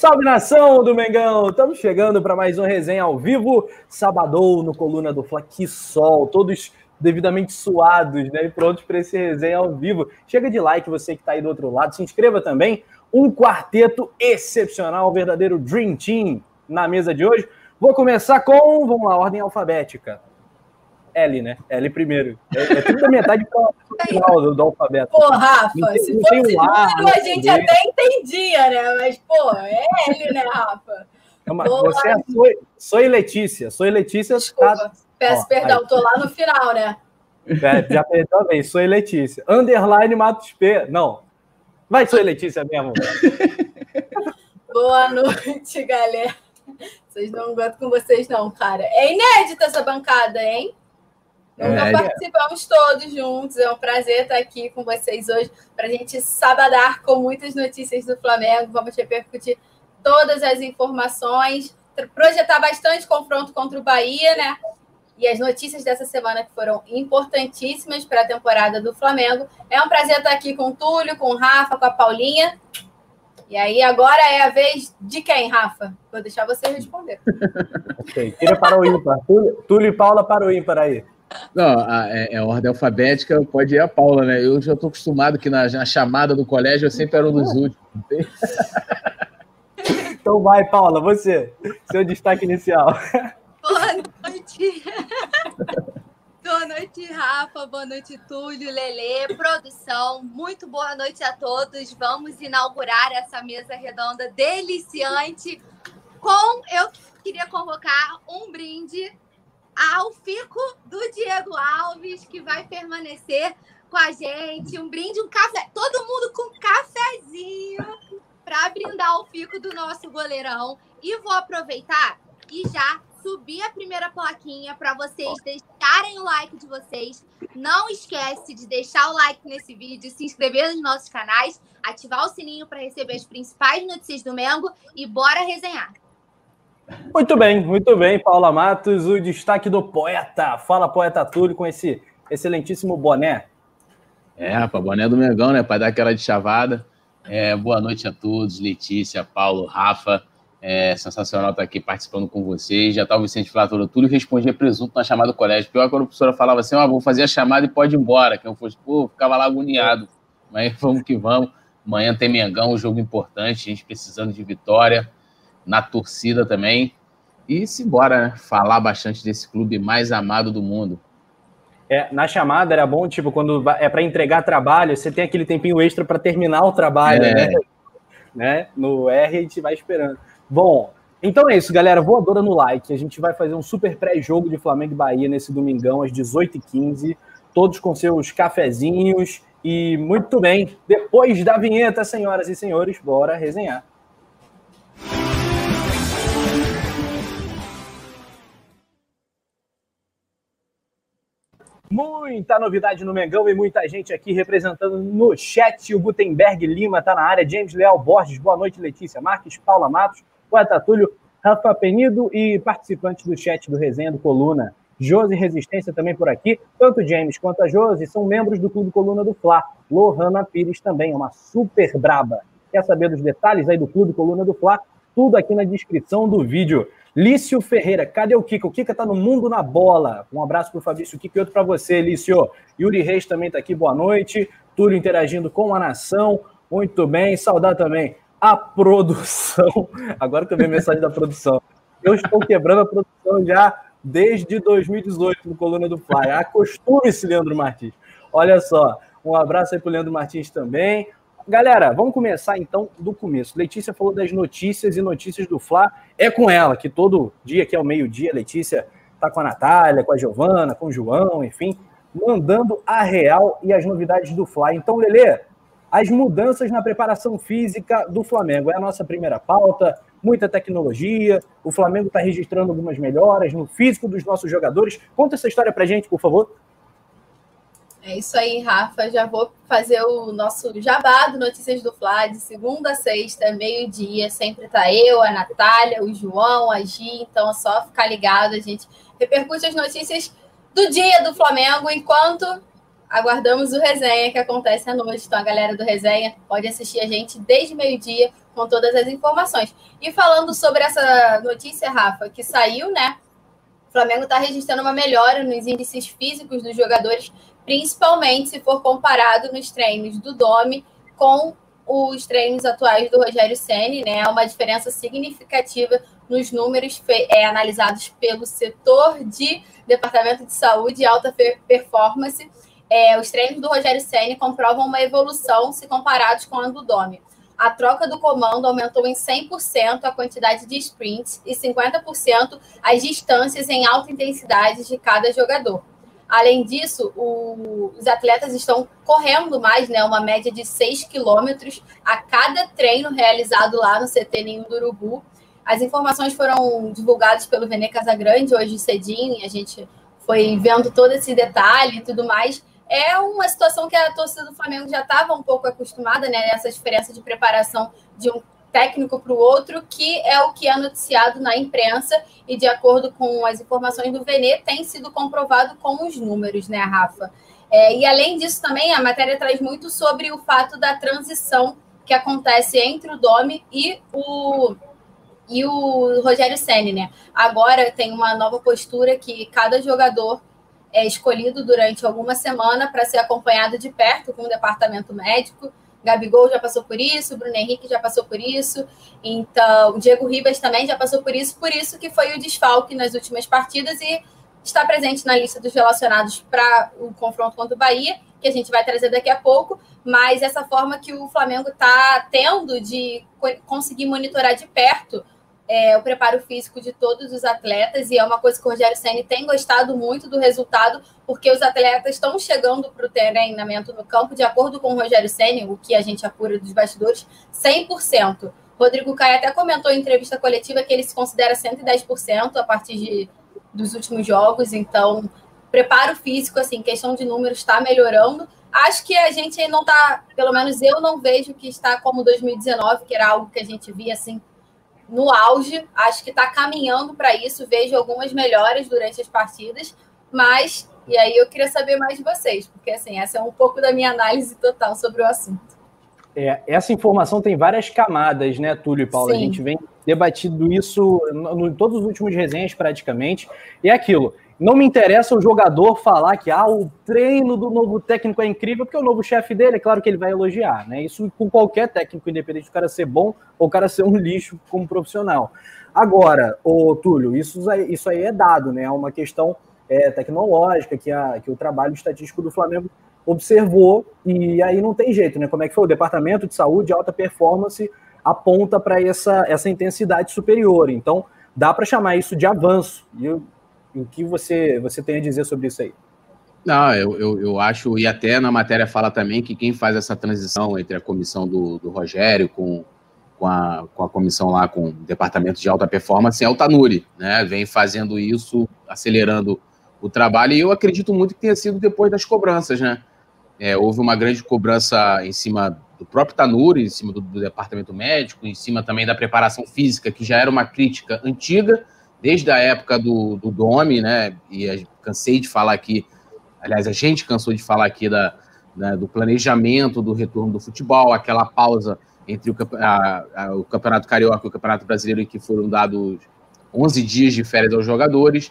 Salve nação do Mengão! Estamos chegando para mais um resenha ao vivo, sabadão no Coluna do Fla. Que sol, todos devidamente suados, né? E prontos para esse resenha ao vivo. Chega de like, você que está aí do outro lado, se inscreva também. Um quarteto excepcional, um verdadeiro Dream Team na mesa de hoje. Vou começar com, vamos lá, ordem alfabética. L, né? L primeiro. É, é tudo da metade para final do, do, alfabeto. Pô, Rafa, não, se não fosse um a, a gente até entendia, né? Mas, pô, é L, né, Rafa? Uma, você é Soy, Soy Letícia. Soy Letícia. Desculpa, tá... peço Ó, perdão, aí. tô lá no final, né? É, já perdeu a vez. Letícia. Underline Matos P. Não. Vai, Soy Letícia mesmo. Boa noite, galera. Vocês não aguento com vocês, não, cara. É inédita essa bancada, hein? É, participamos todos juntos. É um prazer estar aqui com vocês hoje para a gente sabadar com muitas notícias do Flamengo. Vamos repercutir todas as informações, projetar bastante confronto contra o Bahia, né? E as notícias dessa semana que foram importantíssimas para a temporada do Flamengo. É um prazer estar aqui com o Túlio, com o Rafa, com a Paulinha. E aí, agora é a vez de quem, Rafa? Vou deixar você responder. ok, tira para o ímpar. Túlio, Túlio e Paula para o ímpar aí. Não, a, é, é ordem alfabética, pode ir a Paula, né? Eu já estou acostumado que na, na, chamada do colégio eu sempre era um dos últimos. então vai, Paula, você. Seu destaque inicial. Boa noite. Boa noite, Rafa. Boa noite, Túlio, Lele, produção. Muito boa noite a todos. Vamos inaugurar essa mesa redonda deliciante com eu queria convocar um brinde ao Fico do Diego Alves, que vai permanecer com a gente. Um brinde, um café. Todo mundo com cafezinho para brindar o Fico do nosso goleirão. E vou aproveitar e já subir a primeira plaquinha para vocês deixarem o like de vocês. Não esquece de deixar o like nesse vídeo, se inscrever nos nossos canais, ativar o sininho para receber as principais notícias do Mengo e bora resenhar. Muito bem, muito bem, Paula Matos, o destaque do poeta. Fala, poeta Túlio, com esse excelentíssimo boné. É, rapaz, boné do Mengão, né? Para dar aquela de chavada. É, boa noite a todos, Letícia, Paulo, Rafa. É sensacional estar aqui participando com vocês. Já estava o Vicente Flávio Túlio respondia presunto na chamada do colégio. Pior quando a professora falava assim: oh, vou fazer a chamada e pode ir embora. Que eu fosse, pô, ficava lá agoniado. Mas vamos que vamos. Amanhã tem Mengão, um jogo importante, a gente precisando de vitória na torcida também. E simbora, né? Falar bastante desse clube mais amado do mundo. É, na chamada era bom, tipo, quando é para entregar trabalho, você tem aquele tempinho extra para terminar o trabalho, é. né? né? No R a gente vai esperando. Bom, então é isso, galera. Voadora no like. A gente vai fazer um super pré-jogo de Flamengo e Bahia nesse domingão, às 18h15. Todos com seus cafezinhos. E muito bem, depois da vinheta, senhoras e senhores, bora resenhar. Muita novidade no Mengão e muita gente aqui representando no chat. O Gutenberg Lima está na área. James Leal Borges, boa noite, Letícia Marques, Paula Matos, Poeta Túlio, Rafa Penido e participantes do chat do Resenha do Coluna. Josi Resistência também por aqui. Tanto James quanto a Josi são membros do Clube Coluna do Fla. Lohana Pires também é uma super braba. Quer saber dos detalhes aí do Clube Coluna do Fla? Tudo aqui na descrição do vídeo. Lício Ferreira, cadê o Kika? O Kika tá no mundo na bola. Um abraço pro Fabrício Kika e outro para você, Lício. Yuri Reis também tá aqui, boa noite. Túlio interagindo com a nação. Muito bem, saudar também a produção. Agora que eu vi a mensagem da produção. Eu estou quebrando a produção já desde 2018 no Coluna do Fly. Acostume-se, Leandro Martins. Olha só, um abraço aí pro Leandro Martins também. Galera, vamos começar então do começo. Letícia falou das notícias e notícias do Fla. É com ela, que todo dia, que é o meio-dia, Letícia tá com a Natália, com a Giovana, com o João, enfim, mandando a real e as novidades do Fla. Então, Lele, as mudanças na preparação física do Flamengo. É a nossa primeira pauta, muita tecnologia. O Flamengo está registrando algumas melhoras no físico dos nossos jogadores. Conta essa história pra gente, por favor. É isso aí, Rafa. Já vou fazer o nosso jabá do Notícias do Fla, de segunda a sexta, meio-dia. Sempre tá eu, a Natália, o João, a Gi. Então é só ficar ligado. A gente repercute as notícias do dia do Flamengo enquanto aguardamos o resenha que acontece à noite. Então, a galera do resenha pode assistir a gente desde meio-dia com todas as informações. E falando sobre essa notícia, Rafa, que saiu, né? O Flamengo está registrando uma melhora nos índices físicos dos jogadores, principalmente se for comparado nos treinos do Domi com os treinos atuais do Rogério Ceni, né? Uma diferença significativa nos números é, analisados pelo setor de Departamento de Saúde e Alta Performance é, os treinos do Rogério Senna comprovam uma evolução se comparados com a do Domi. A troca do comando aumentou em 100% a quantidade de sprints e 50% as distâncias em alta intensidade de cada jogador. Além disso, o, os atletas estão correndo mais, né, uma média de 6 quilômetros a cada treino realizado lá no CT Ninho do Urubu. As informações foram divulgadas pelo Vene Casagrande hoje cedinho, e a gente foi vendo todo esse detalhe e tudo mais é uma situação que a torcida do Flamengo já estava um pouco acostumada, né? Essa diferença de preparação de um técnico para o outro, que é o que é noticiado na imprensa e de acordo com as informações do Venê, tem sido comprovado com os números, né, Rafa? É, e além disso também, a matéria traz muito sobre o fato da transição que acontece entre o Domi e o e o Rogério Senni, né? Agora tem uma nova postura que cada jogador é escolhido durante alguma semana para ser acompanhado de perto com o departamento médico. Gabigol já passou por isso, Bruno Henrique já passou por isso, então Diego Ribas também já passou por isso, por isso que foi o desfalque nas últimas partidas e está presente na lista dos relacionados para o confronto contra o Bahia, que a gente vai trazer daqui a pouco, mas essa forma que o Flamengo está tendo de conseguir monitorar de perto é, o preparo físico de todos os atletas, e é uma coisa que o Rogério Senni tem gostado muito do resultado, porque os atletas estão chegando para o treinamento no campo, de acordo com o Rogério Senni, o que a gente apura dos bastidores, 100%. Rodrigo Caio até comentou em entrevista coletiva que ele se considera 110% a partir de, dos últimos jogos, então preparo físico, assim, questão de números está melhorando. Acho que a gente não está, pelo menos eu não vejo que está como 2019, que era algo que a gente via assim no auge. Acho que está caminhando para isso. Vejo algumas melhoras durante as partidas, mas e aí eu queria saber mais de vocês, porque assim essa é um pouco da minha análise total sobre o assunto. É, essa informação tem várias camadas, né, Túlio e Paulo? Sim. A gente vem debatido isso em todos os últimos resenhas, praticamente. E é aquilo. Não me interessa o jogador falar que ah, o treino do novo técnico é incrível, porque o novo chefe dele, é claro que ele vai elogiar, né? Isso com qualquer técnico, independente do cara ser bom ou o cara ser um lixo como profissional. Agora, o Túlio, isso, isso aí é dado, né? É uma questão é, tecnológica que, a, que o trabalho estatístico do Flamengo observou, e aí não tem jeito, né? Como é que foi? O Departamento de Saúde Alta Performance aponta para essa, essa intensidade superior. Então, dá para chamar isso de avanço. E eu o que você, você tem a dizer sobre isso aí? Não, eu, eu, eu, acho, e até na matéria fala também que quem faz essa transição entre a comissão do, do Rogério com, com, a, com a comissão lá, com o departamento de alta performance, é o Tanuri, né? Vem fazendo isso, acelerando o trabalho, e eu acredito muito que tenha sido depois das cobranças, né? É, houve uma grande cobrança em cima do próprio Tanuri, em cima do, do departamento médico, em cima também da preparação física, que já era uma crítica antiga, desde a época do, do Domi, né? E cansei de falar aqui, aliás, a gente cansou de falar aqui da, do planejamento do retorno do futebol, aquela pausa entre o, a, a, o Campeonato Carioca e o Campeonato Brasileiro, em que foram dados 11 dias de férias aos jogadores.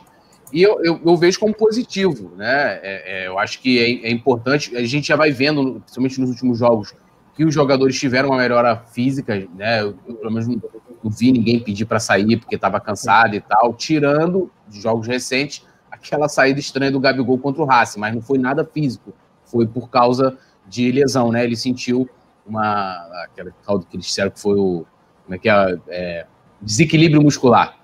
E eu, eu, eu vejo como positivo, né? É, é, eu acho que é, é, importante, a gente já vai vendo, principalmente nos últimos jogos, que os jogadores tiveram uma melhora física, né? Eu, pelo menos não vi ninguém pedir para sair porque estava cansado e tal, tirando de jogos recentes aquela saída estranha do Gabigol contra o Racing, mas não foi nada físico, foi por causa de lesão, né? Ele sentiu uma aquela que eles disseram que foi o como é que é, é desequilíbrio muscular.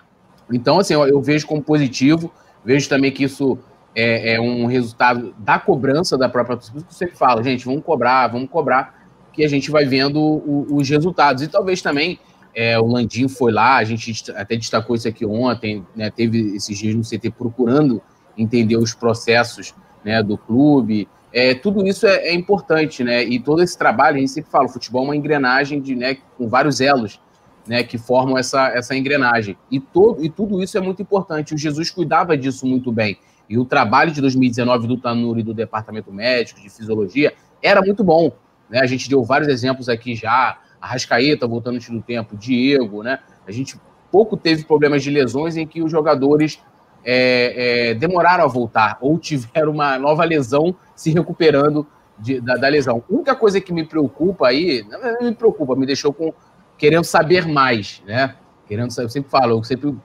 Então, assim, eu, eu, vejo como positivo, vejo também que isso é, é um resultado da cobrança da própria torcida, que você fala, gente, vamos cobrar, vamos cobrar, que a gente vai vendo o, os resultados. E talvez também é, o Landim foi lá, a gente até destacou isso aqui ontem, né, teve esses dias no CT procurando entender os processos né, do clube. É, tudo isso é, é, importante, né? E todo esse trabalho, a gente sempre fala, o futebol é uma engrenagem de, né, com vários elos né, que formam essa, essa engrenagem. E, todo, e tudo isso é muito importante. O Jesus cuidava disso muito bem. E o trabalho de 2019 do Tanuri do departamento médico, de fisiologia, era muito bom. Né? A gente deu vários exemplos aqui já, a Rascaeta voltando no tempo, Diego, né? A gente pouco teve problemas de lesões em que os jogadores é, é, demoraram a voltar ou tiveram uma nova lesão se recuperando de, da, da, lesão. A única coisa que me preocupa aí, não me preocupa, me deixou com querendo saber mais, né? Querendo saber, eu sempre falo, eu sempre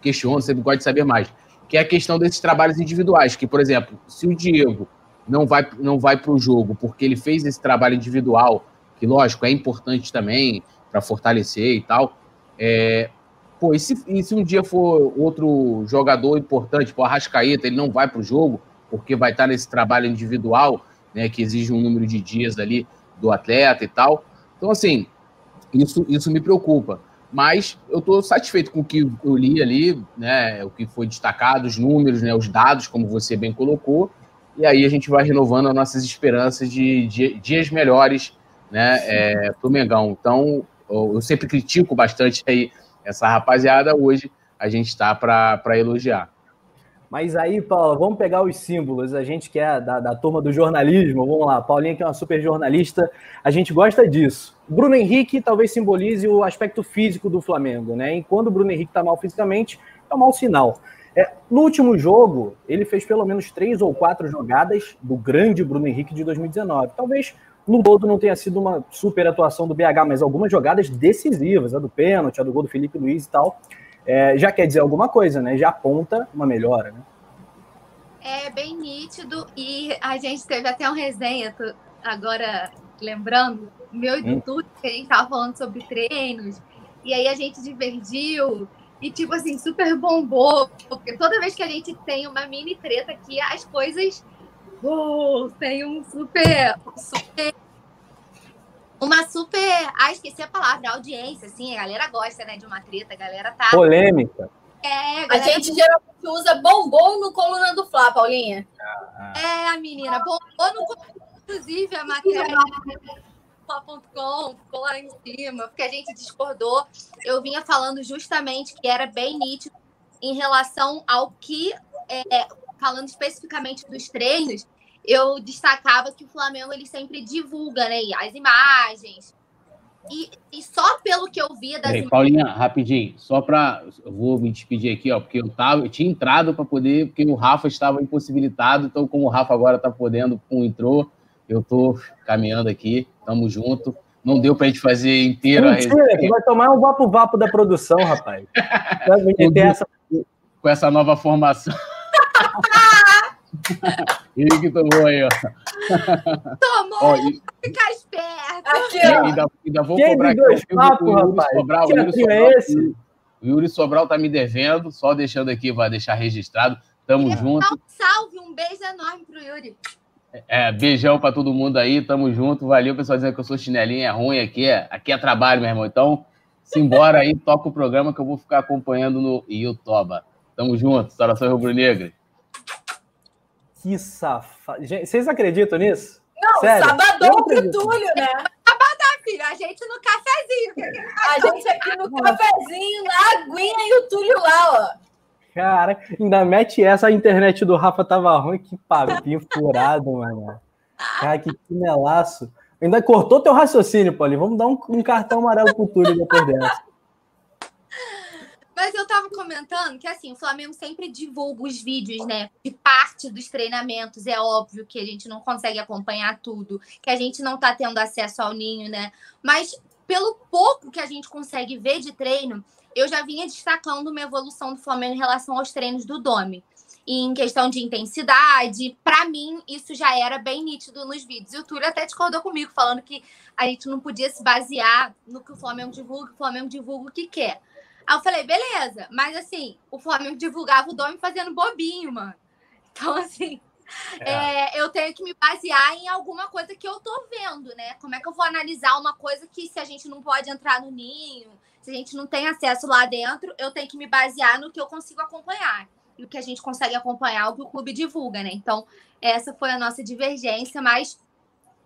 questiono, sempre gosto de saber mais, que é a questão desses trabalhos individuais, que, por exemplo, se o Diego não vai, não vai para o jogo porque ele fez esse trabalho individual, que lógico é importante também para fortalecer e tal. É, pô, e se, e se um dia for outro jogador importante, o Arrascaeta, ele não vai para o jogo porque vai estar nesse trabalho individual, né, que exige um número de dias ali do atleta e tal. Então, assim, isso, isso me preocupa. Mas eu estou satisfeito com o que eu li ali, né, o que foi destacado, os números, né, os dados, como você bem colocou, e aí a gente vai renovando as nossas esperanças de, de dias melhores né, é, para o Mengão. Então, eu sempre critico bastante aí essa rapaziada, hoje a gente está para elogiar. Mas aí, Paula, vamos pegar os símbolos. A gente que é da, da turma do jornalismo, vamos lá. Paulinha, que é uma super jornalista, a gente gosta disso. Bruno Henrique talvez simbolize o aspecto físico do Flamengo, né? E quando o Bruno Henrique está mal fisicamente, é um mau sinal. É, no último jogo, ele fez pelo menos três ou quatro jogadas do grande Bruno Henrique de 2019. Talvez no todo não tenha sido uma super atuação do BH, mas algumas jogadas decisivas, a do pênalti, a do gol do Felipe Luiz e tal, é, já quer dizer alguma coisa, né? Já aponta uma melhora, né? É bem nítido e a gente teve até um resenha, agora lembrando, meu e hum. tudo, que a gente tava falando sobre treinos, e aí a gente divergiu, e tipo assim, super bombou, porque toda vez que a gente tem uma mini treta aqui, as coisas uh, tem um super, super uma super. Ah, esqueci a palavra, audiência, assim, a galera gosta, né, de uma treta, a galera tá. Polêmica. É, a, a gente geralmente usa bombom no coluna do Flá, Paulinha. É, a menina, bombom no inclusive a matéria Flá.com ficou lá em cima, porque a gente discordou. Eu vinha falando justamente que era bem nítido em relação ao que, é, falando especificamente dos treinos, eu destacava que o Flamengo ele sempre divulga né, as imagens. E, e só pelo que eu via das Peraí, Paulinha, rapidinho, só para. Eu vou me despedir aqui, ó, porque eu, tava, eu tinha entrado para poder, porque o Rafa estava impossibilitado, então, como o Rafa agora está podendo, com entrou, eu estou caminhando aqui, tamo junto. Não deu para a gente fazer inteiro Mentira, vai tomar um vapo-vapo da produção, rapaz. essa... Com essa nova formação. Ele que tomou aí, ó. Tomou! Ó, e... Ficar esperto! Aqui, ó. Ainda, ainda vou Quem cobrar aqui papo, o Yuri rapaz. Sobral. O Yuri Sobral, é esse? o Yuri Sobral tá me devendo, só deixando aqui, vai deixar registrado. Tamo Ele junto. Um salve, um beijo enorme pro Yuri. É, beijão para todo mundo aí, tamo junto. Valeu, pessoal, dizendo que eu sou chinelinha, é ruim aqui, é, aqui é trabalho, meu irmão. Então, simbora aí, toca o programa que eu vou ficar acompanhando no Yotoba. Tamo junto, Saudações Rubro-Negra. Que safado. Vocês acreditam nisso? Não, Sério? sabadão pro Túlio, né? Sabadão, filho. A gente no cafezinho. A gente aqui no cafezinho, na aguinha e o Túlio lá, ó. Cara, ainda mete essa, a internet do Rafa tava ruim, que papinho furado, mano. Cara, que chinelaço. Ainda cortou teu raciocínio, Paulinho. Vamos dar um, um cartão amarelo pro Túlio depois dessa. Mas eu tava comentando que assim, o Flamengo sempre divulga os vídeos, né? De parte dos treinamentos. É óbvio que a gente não consegue acompanhar tudo, que a gente não tá tendo acesso ao ninho, né? Mas pelo pouco que a gente consegue ver de treino, eu já vinha destacando uma evolução do Flamengo em relação aos treinos do Domi. Em questão de intensidade, para mim, isso já era bem nítido nos vídeos. E o Túlio até discordou comigo, falando que a gente não podia se basear no que o Flamengo divulga, o Flamengo divulga o que quer. Aí eu falei, beleza, mas assim, o Flamengo divulgava o Domi fazendo bobinho, mano. Então, assim, é. É, eu tenho que me basear em alguma coisa que eu tô vendo, né? Como é que eu vou analisar uma coisa que se a gente não pode entrar no ninho, se a gente não tem acesso lá dentro, eu tenho que me basear no que eu consigo acompanhar. E o que a gente consegue acompanhar, o que o clube divulga, né? Então, essa foi a nossa divergência, mas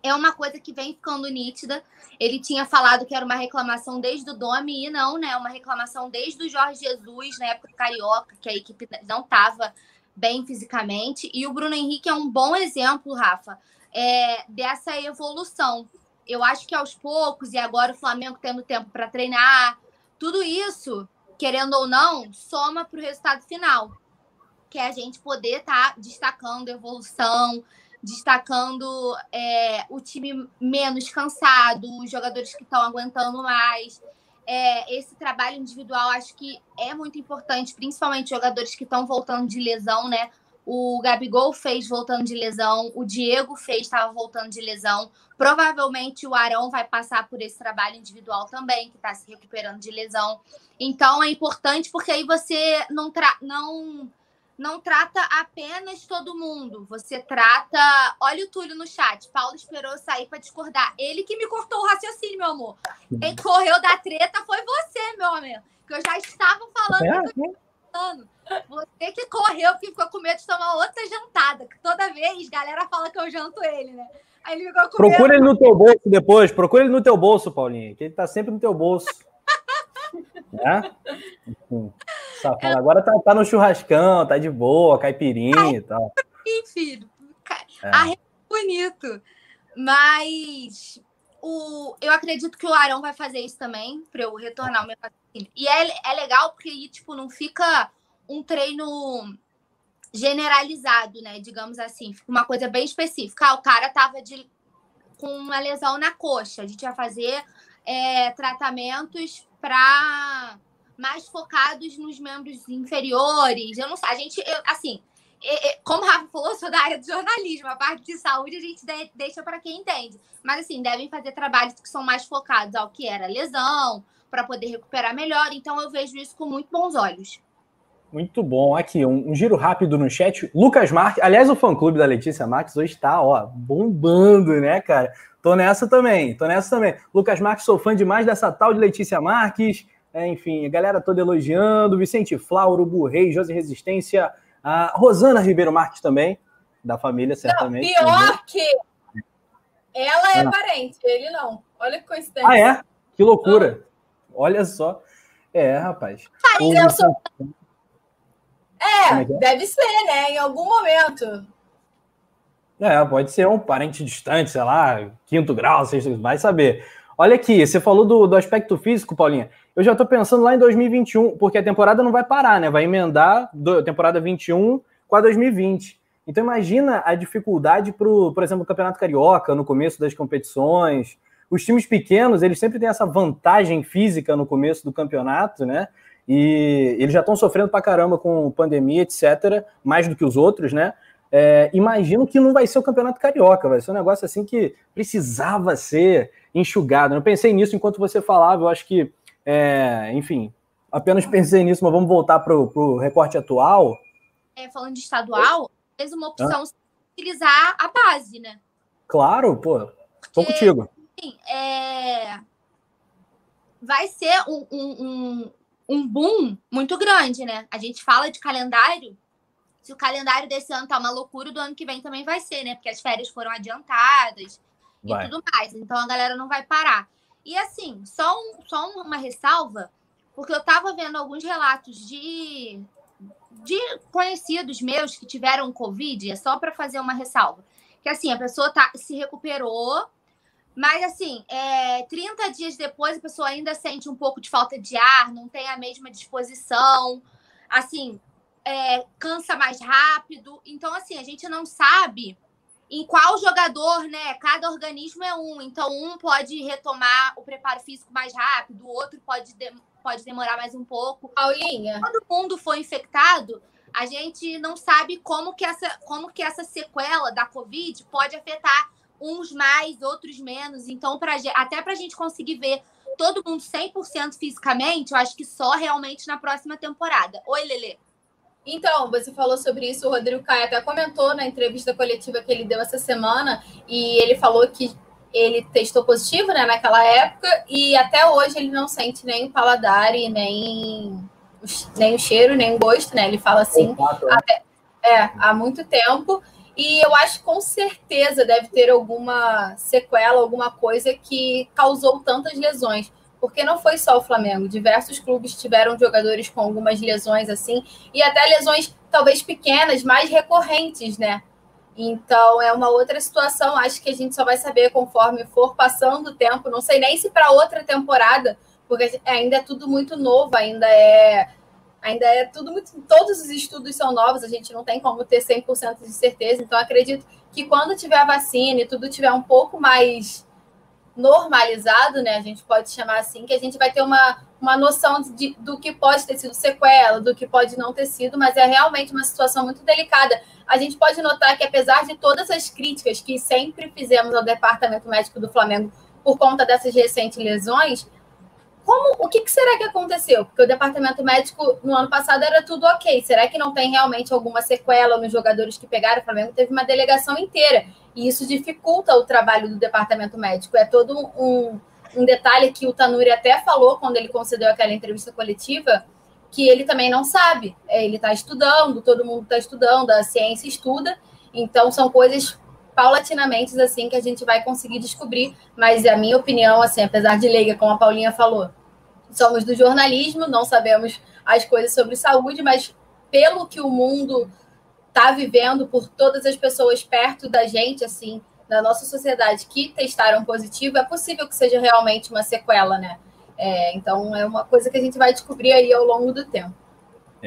é uma coisa que vem ficando nítida. Ele tinha falado que era uma reclamação desde o Domi, e não, né? Uma reclamação desde o Jorge Jesus, na época carioca, que a equipe não estava bem fisicamente. E o Bruno Henrique é um bom exemplo, Rafa, é, dessa evolução. Eu acho que aos poucos, e agora o Flamengo tendo tempo para treinar, tudo isso, querendo ou não, soma para o resultado final. Que é a gente poder estar tá destacando evolução, destacando é, o time menos cansado, os jogadores que estão aguentando mais. É, esse trabalho individual acho que é muito importante, principalmente jogadores que estão voltando de lesão, né? O Gabigol fez voltando de lesão, o Diego fez, estava voltando de lesão. Provavelmente o Arão vai passar por esse trabalho individual também, que está se recuperando de lesão. Então é importante porque aí você não, tra não, não trata apenas todo mundo. Você trata. Olha o Túlio no chat. Paulo esperou sair para discordar. Ele que me cortou o raciocínio, meu amor. Quem correu da treta foi você, meu amor. Que eu já estava falando. É, falando. Você que correu porque ficou com medo de tomar outra jantada. Que toda vez galera fala que eu janto ele, né? Aí ele ficou com Procura medo. ele no teu bolso depois. Procura ele no teu bolso, Paulinho. Que ele tá sempre no teu bolso. né? É. Agora tá, tá, no churrascão, tá de boa, caipirinha Ai, e tal. Sim, filho. É. é bonito. Mas o, eu acredito que o Arão vai fazer isso também, para eu retornar o meu raciocínio. E é, é legal porque, tipo, não fica um treino generalizado, né? Digamos assim, fica uma coisa bem específica. Ah, o cara tava de, com uma lesão na coxa. A gente vai fazer é, tratamentos para mais focados nos membros inferiores. Eu não sei, a gente, eu, assim, como o Rafa falou, eu sou da área do jornalismo, a parte de saúde a gente deixa para quem entende. Mas, assim, devem fazer trabalhos que são mais focados ao que era lesão, para poder recuperar melhor. Então, eu vejo isso com muito bons olhos. Muito bom. Aqui, um, um giro rápido no chat. Lucas Marques, aliás, o fã-clube da Letícia Marques hoje está, ó, bombando, né, cara? Tô nessa também, tô nessa também. Lucas Marques, sou fã demais dessa tal de Letícia Marques. É, enfim, a galera toda elogiando. Vicente Flauro, Burrei, José Resistência, a Rosana Ribeiro Marques também, da família, certamente. Não, pior também. que ela é ah. parente, ele não. Olha que coincidência. Ah, é? Que loucura. Ah. Olha só. É, rapaz. Aí eu sou... É, é, é, deve ser, né? Em algum momento. É, pode ser um parente distante, sei lá, quinto grau, sexto, vai saber. Olha aqui, você falou do, do aspecto físico, Paulinha. Eu já estou pensando lá em 2021, porque a temporada não vai parar, né? Vai emendar a temporada 21 com a 2020. Então imagina a dificuldade para, por exemplo, o Campeonato Carioca, no começo das competições. Os times pequenos, eles sempre têm essa vantagem física no começo do campeonato, né? E eles já estão sofrendo pra caramba com pandemia, etc., mais do que os outros, né? É, imagino que não vai ser o Campeonato Carioca, vai ser um negócio assim que precisava ser enxugado. Eu pensei nisso enquanto você falava, eu acho que, é, enfim, apenas pensei nisso, mas vamos voltar para o recorte atual. É, falando de estadual, fez uma opção ah. utilizar a base, né? Claro, pô, tô contigo. Sim, é... vai ser um, um, um boom muito grande, né? A gente fala de calendário, se o calendário desse ano tá uma loucura, do ano que vem também vai ser, né? Porque as férias foram adiantadas vai. e tudo mais. Então a galera não vai parar. E assim, só, um, só uma ressalva, porque eu tava vendo alguns relatos de, de conhecidos meus que tiveram Covid, é só para fazer uma ressalva. Que assim, a pessoa tá, se recuperou, mas, assim, é, 30 dias depois, a pessoa ainda sente um pouco de falta de ar, não tem a mesma disposição, assim, é, cansa mais rápido. Então, assim, a gente não sabe em qual jogador, né? Cada organismo é um. Então, um pode retomar o preparo físico mais rápido, o outro pode, de, pode demorar mais um pouco. Paulinha. Quando o mundo foi infectado, a gente não sabe como que essa, como que essa sequela da Covid pode afetar uns mais, outros menos. Então, pra, até para a gente conseguir ver todo mundo 100% fisicamente, eu acho que só realmente na próxima temporada. Oi, Lele. Então, você falou sobre isso, o Rodrigo Caio até comentou na entrevista coletiva que ele deu essa semana, e ele falou que ele testou positivo né, naquela época, e até hoje ele não sente nem o paladar e nem, nem o cheiro, nem o gosto, né? Ele fala assim, até, é, há muito tempo. E eu acho que com certeza deve ter alguma sequela, alguma coisa que causou tantas lesões. Porque não foi só o Flamengo. Diversos clubes tiveram jogadores com algumas lesões assim, e até lesões talvez pequenas, mais recorrentes, né? Então é uma outra situação. Acho que a gente só vai saber conforme for passando o tempo. Não sei nem se para outra temporada, porque ainda é tudo muito novo, ainda é ainda é tudo muito. Todos os estudos são novos, a gente não tem como ter 100% de certeza. Então acredito que quando tiver a vacina e tudo tiver um pouco mais normalizado, né? A gente pode chamar assim, que a gente vai ter uma, uma noção de, do que pode ter sido sequela, do que pode não ter sido, mas é realmente uma situação muito delicada. A gente pode notar que, apesar de todas as críticas que sempre fizemos ao departamento médico do Flamengo por conta dessas recentes lesões, como o que, que, será que aconteceu? Porque o departamento médico no ano passado era tudo ok. Será que não tem realmente alguma sequela nos jogadores que pegaram? O Flamengo teve uma delegação inteira. E isso dificulta o trabalho do departamento médico. É todo um, um detalhe que o Tanuri até falou quando ele concedeu aquela entrevista coletiva, que ele também não sabe. É, ele está estudando, todo mundo está estudando, a ciência estuda. Então, são coisas paulatinamente assim que a gente vai conseguir descobrir. Mas a minha opinião, assim, apesar de leiga, como a Paulinha falou, somos do jornalismo, não sabemos as coisas sobre saúde, mas pelo que o mundo está vivendo, por todas as pessoas perto da gente, assim, da nossa sociedade que testaram positivo, é possível que seja realmente uma sequela, né? É, então é uma coisa que a gente vai descobrir aí ao longo do tempo.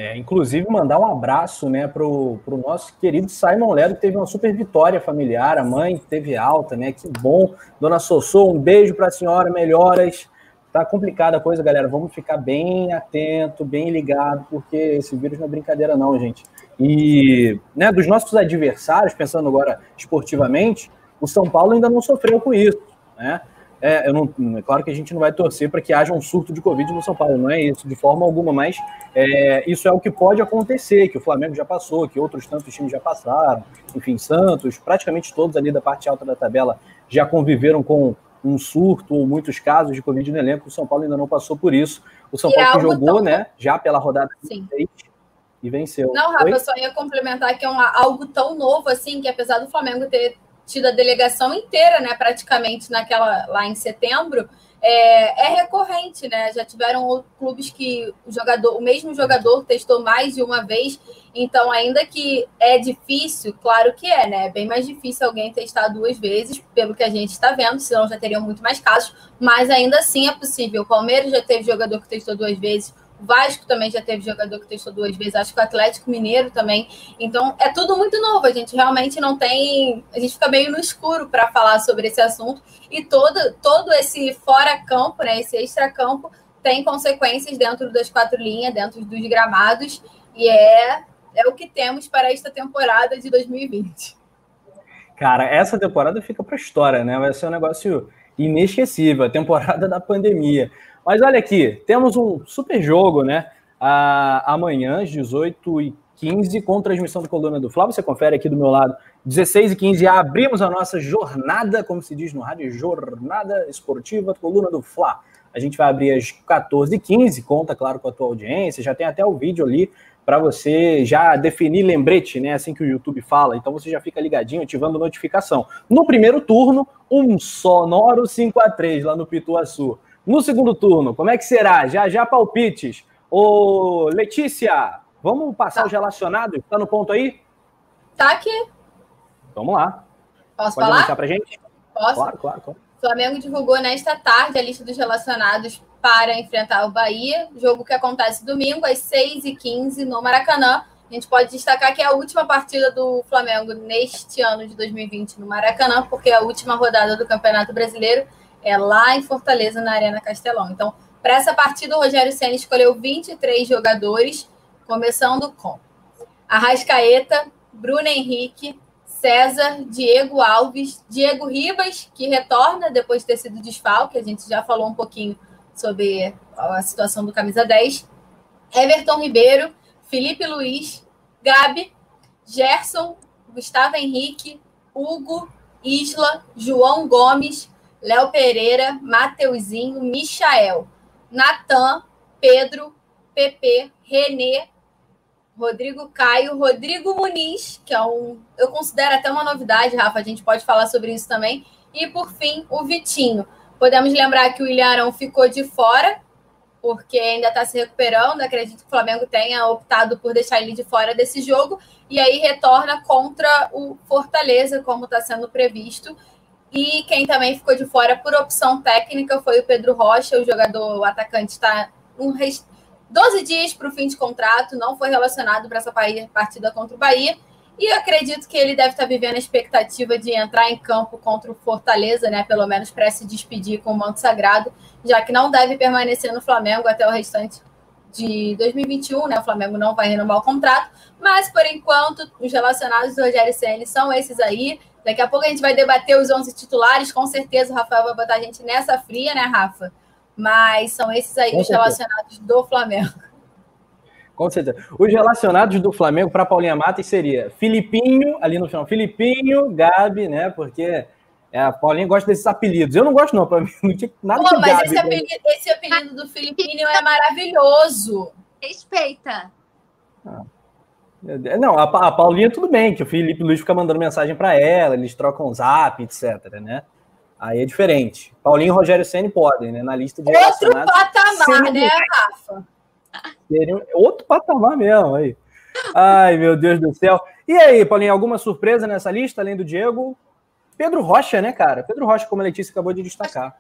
É, inclusive, mandar um abraço né, para o nosso querido Simon Lero, que teve uma super vitória familiar, a mãe teve alta, né? Que bom. Dona Sossô, um beijo para a senhora, melhoras. Tá complicada a coisa, galera. Vamos ficar bem atento, bem ligado, porque esse vírus não é brincadeira, não, gente. E né, dos nossos adversários, pensando agora esportivamente, o São Paulo ainda não sofreu com isso, né? É, eu não, é claro que a gente não vai torcer para que haja um surto de Covid no São Paulo, não é isso, de forma alguma, mas é, isso é o que pode acontecer, que o Flamengo já passou, que outros tantos times já passaram, enfim, Santos, praticamente todos ali da parte alta da tabela já conviveram com um surto ou muitos casos de Covid no elenco, o São Paulo ainda não passou por isso. O São e Paulo jogou, tão... né, já pela rodada 26 e venceu. Não, Rafa, eu só ia complementar que é uma, algo tão novo assim, que apesar do Flamengo ter tido a delegação inteira, né, praticamente naquela lá em setembro, é, é, recorrente, né? Já tiveram clubes que o jogador, o mesmo jogador testou mais de uma vez, então ainda que é difícil, claro que é, né? É bem mais difícil alguém testar duas vezes, pelo que a gente está vendo, senão já teriam muito mais casos, mas ainda assim é possível. O Palmeiras já teve jogador que testou duas vezes, o Vasco também já teve jogador que testou duas vezes, acho que o Atlético Mineiro também. Então é tudo muito novo, a gente realmente não tem. A gente fica meio no escuro para falar sobre esse assunto. E todo, todo esse fora-campo, né, esse extra-campo, tem consequências dentro das quatro linhas, dentro dos gramados, e é, é o que temos para esta temporada de 2020. Cara, essa temporada fica para história, né? Vai ser um negócio inesquecível a temporada da pandemia. Mas olha aqui, temos um super jogo, né? Ah, amanhã, às 18h15, com transmissão do Coluna do Flávio. Você confere aqui do meu lado, 16 h 15 abrimos a nossa jornada, como se diz no rádio, jornada esportiva Coluna do Fla. A gente vai abrir às 14h15, conta, claro, com a tua audiência, já tem até o vídeo ali para você já definir lembrete, né? Assim que o YouTube fala. Então você já fica ligadinho, ativando notificação. No primeiro turno, um sonoro 5 a 3 lá no Pituaçu. No segundo turno, como é que será? Já já palpites. Ô, Letícia, vamos passar tá. os relacionados? Tá no ponto aí? Tá aqui. Vamos lá. Posso Pode falar? para gente? Posso? Claro, claro, claro. O Flamengo divulgou nesta tarde a lista dos relacionados para enfrentar o Bahia, jogo que acontece domingo às 6h15 no Maracanã. A gente pode destacar que é a última partida do Flamengo neste ano de 2020 no Maracanã, porque é a última rodada do Campeonato Brasileiro é lá em Fortaleza, na Arena Castelão. Então, para essa partida, o Rogério Senna escolheu 23 jogadores, começando com Arrascaeta, Bruno Henrique, César, Diego Alves, Diego Ribas, que retorna depois de ter sido desfalque, a gente já falou um pouquinho sobre a situação do camisa 10, Everton Ribeiro, Felipe Luiz, Gabi, Gerson, Gustavo Henrique, Hugo, Isla, João Gomes, Léo Pereira, Mateuzinho, Michael, Natan, Pedro, PP, Renê, Rodrigo Caio, Rodrigo Muniz, que é um. Eu considero até uma novidade, Rafa, a gente pode falar sobre isso também. E por fim, o Vitinho. Podemos lembrar que o Ilharão ficou de fora, porque ainda está se recuperando. Acredito que o Flamengo tenha optado por deixar ele de fora desse jogo. E aí retorna contra o Fortaleza, como está sendo previsto. E quem também ficou de fora por opção técnica foi o Pedro Rocha, o jogador, o atacante está um rest... 12 dias para o fim de contrato, não foi relacionado para essa partida contra o Bahia. E acredito que ele deve estar tá vivendo a expectativa de entrar em campo contra o Fortaleza, né? Pelo menos para se despedir com o manto sagrado, já que não deve permanecer no Flamengo até o restante de 2021, né? O Flamengo não vai renovar o contrato, mas por enquanto os relacionados do Rogério Ceni são esses aí. Daqui a pouco a gente vai debater os 11 titulares, com certeza o Rafael vai botar a gente nessa fria, né, Rafa? Mas são esses aí com os certeza. relacionados do Flamengo. Com certeza. Os relacionados do Flamengo para Paulinha Matos seria Filipinho, ali no final, Filipinho, Gabi, né? Porque é, a Paulinha gosta desses apelidos. Eu não gosto, não, para mim não tinha nada Pô, de mas Gabi, esse, apelido, esse apelido do Filipinho é maravilhoso. Respeita. Ah. Não, a, a Paulinha tudo bem, que o Felipe Luiz fica mandando mensagem para ela, eles trocam zap, etc, né? Aí é diferente. Paulinho e Rogério Senna podem, né? Na lista de Outro patamar, né, Rafa? Seria outro patamar mesmo aí. Ai, meu Deus do céu. E aí, Paulinho, alguma surpresa nessa lista, além do Diego? Pedro Rocha, né, cara? Pedro Rocha, como a Letícia acabou de destacar.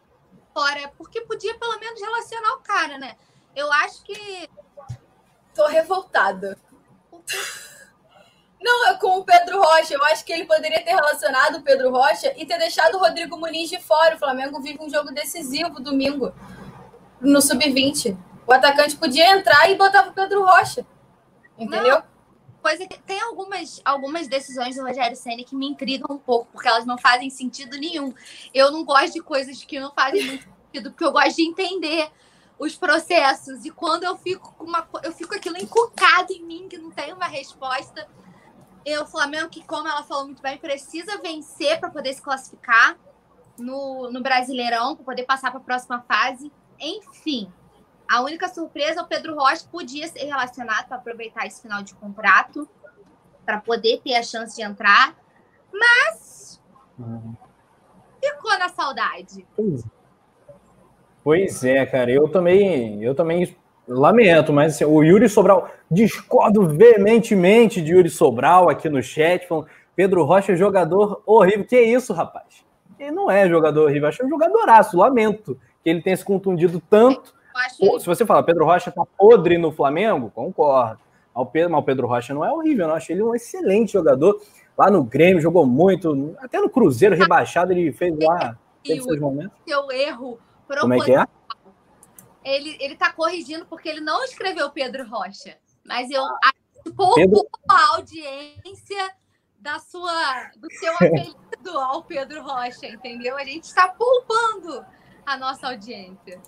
Fora, porque podia pelo menos relacionar o cara, né? Eu acho que. Tô revoltada. Não, é com o Pedro Rocha. Eu acho que ele poderia ter relacionado o Pedro Rocha e ter deixado o Rodrigo Muniz de fora. O Flamengo vive um jogo decisivo domingo no Sub-20. O atacante podia entrar e botava o Pedro Rocha. Entendeu? Não, que tem algumas, algumas decisões do Rogério Senna que me intrigam um pouco, porque elas não fazem sentido nenhum. Eu não gosto de coisas que não fazem muito sentido, porque eu gosto de entender os processos. E quando eu fico com uma. Eu fico aquilo encucado em mim, que não tem uma resposta. Eu, o Flamengo, que, como ela falou muito bem, precisa vencer para poder se classificar no, no Brasileirão, para poder passar para a próxima fase. Enfim, a única surpresa, o Pedro Rocha podia ser relacionado para aproveitar esse final de contrato, para poder ter a chance de entrar, mas uhum. ficou na saudade. Pois é, cara, eu também, eu também lamento, mas assim, o Yuri Sobral, discordo veementemente de Yuri Sobral aqui no chat, falando, Pedro Rocha é jogador horrível. Que isso, rapaz? Ele não é jogador horrível, acho um jogadoraço, lamento que ele tenha se contundido tanto. Se você fala, Pedro Rocha tá podre no Flamengo, concordo. Mas o Pedro Rocha não é horrível, eu acho ele um excelente jogador. Lá no Grêmio jogou muito, até no Cruzeiro rebaixado ele fez lá, teve seus momentos. Seu erro como é que é? Ele, ele tá corrigindo porque ele não escreveu Pedro Rocha. Mas eu Pedro... a audiência da sua, do seu apelido ao Pedro Rocha, entendeu? A gente está poupando a nossa audiência.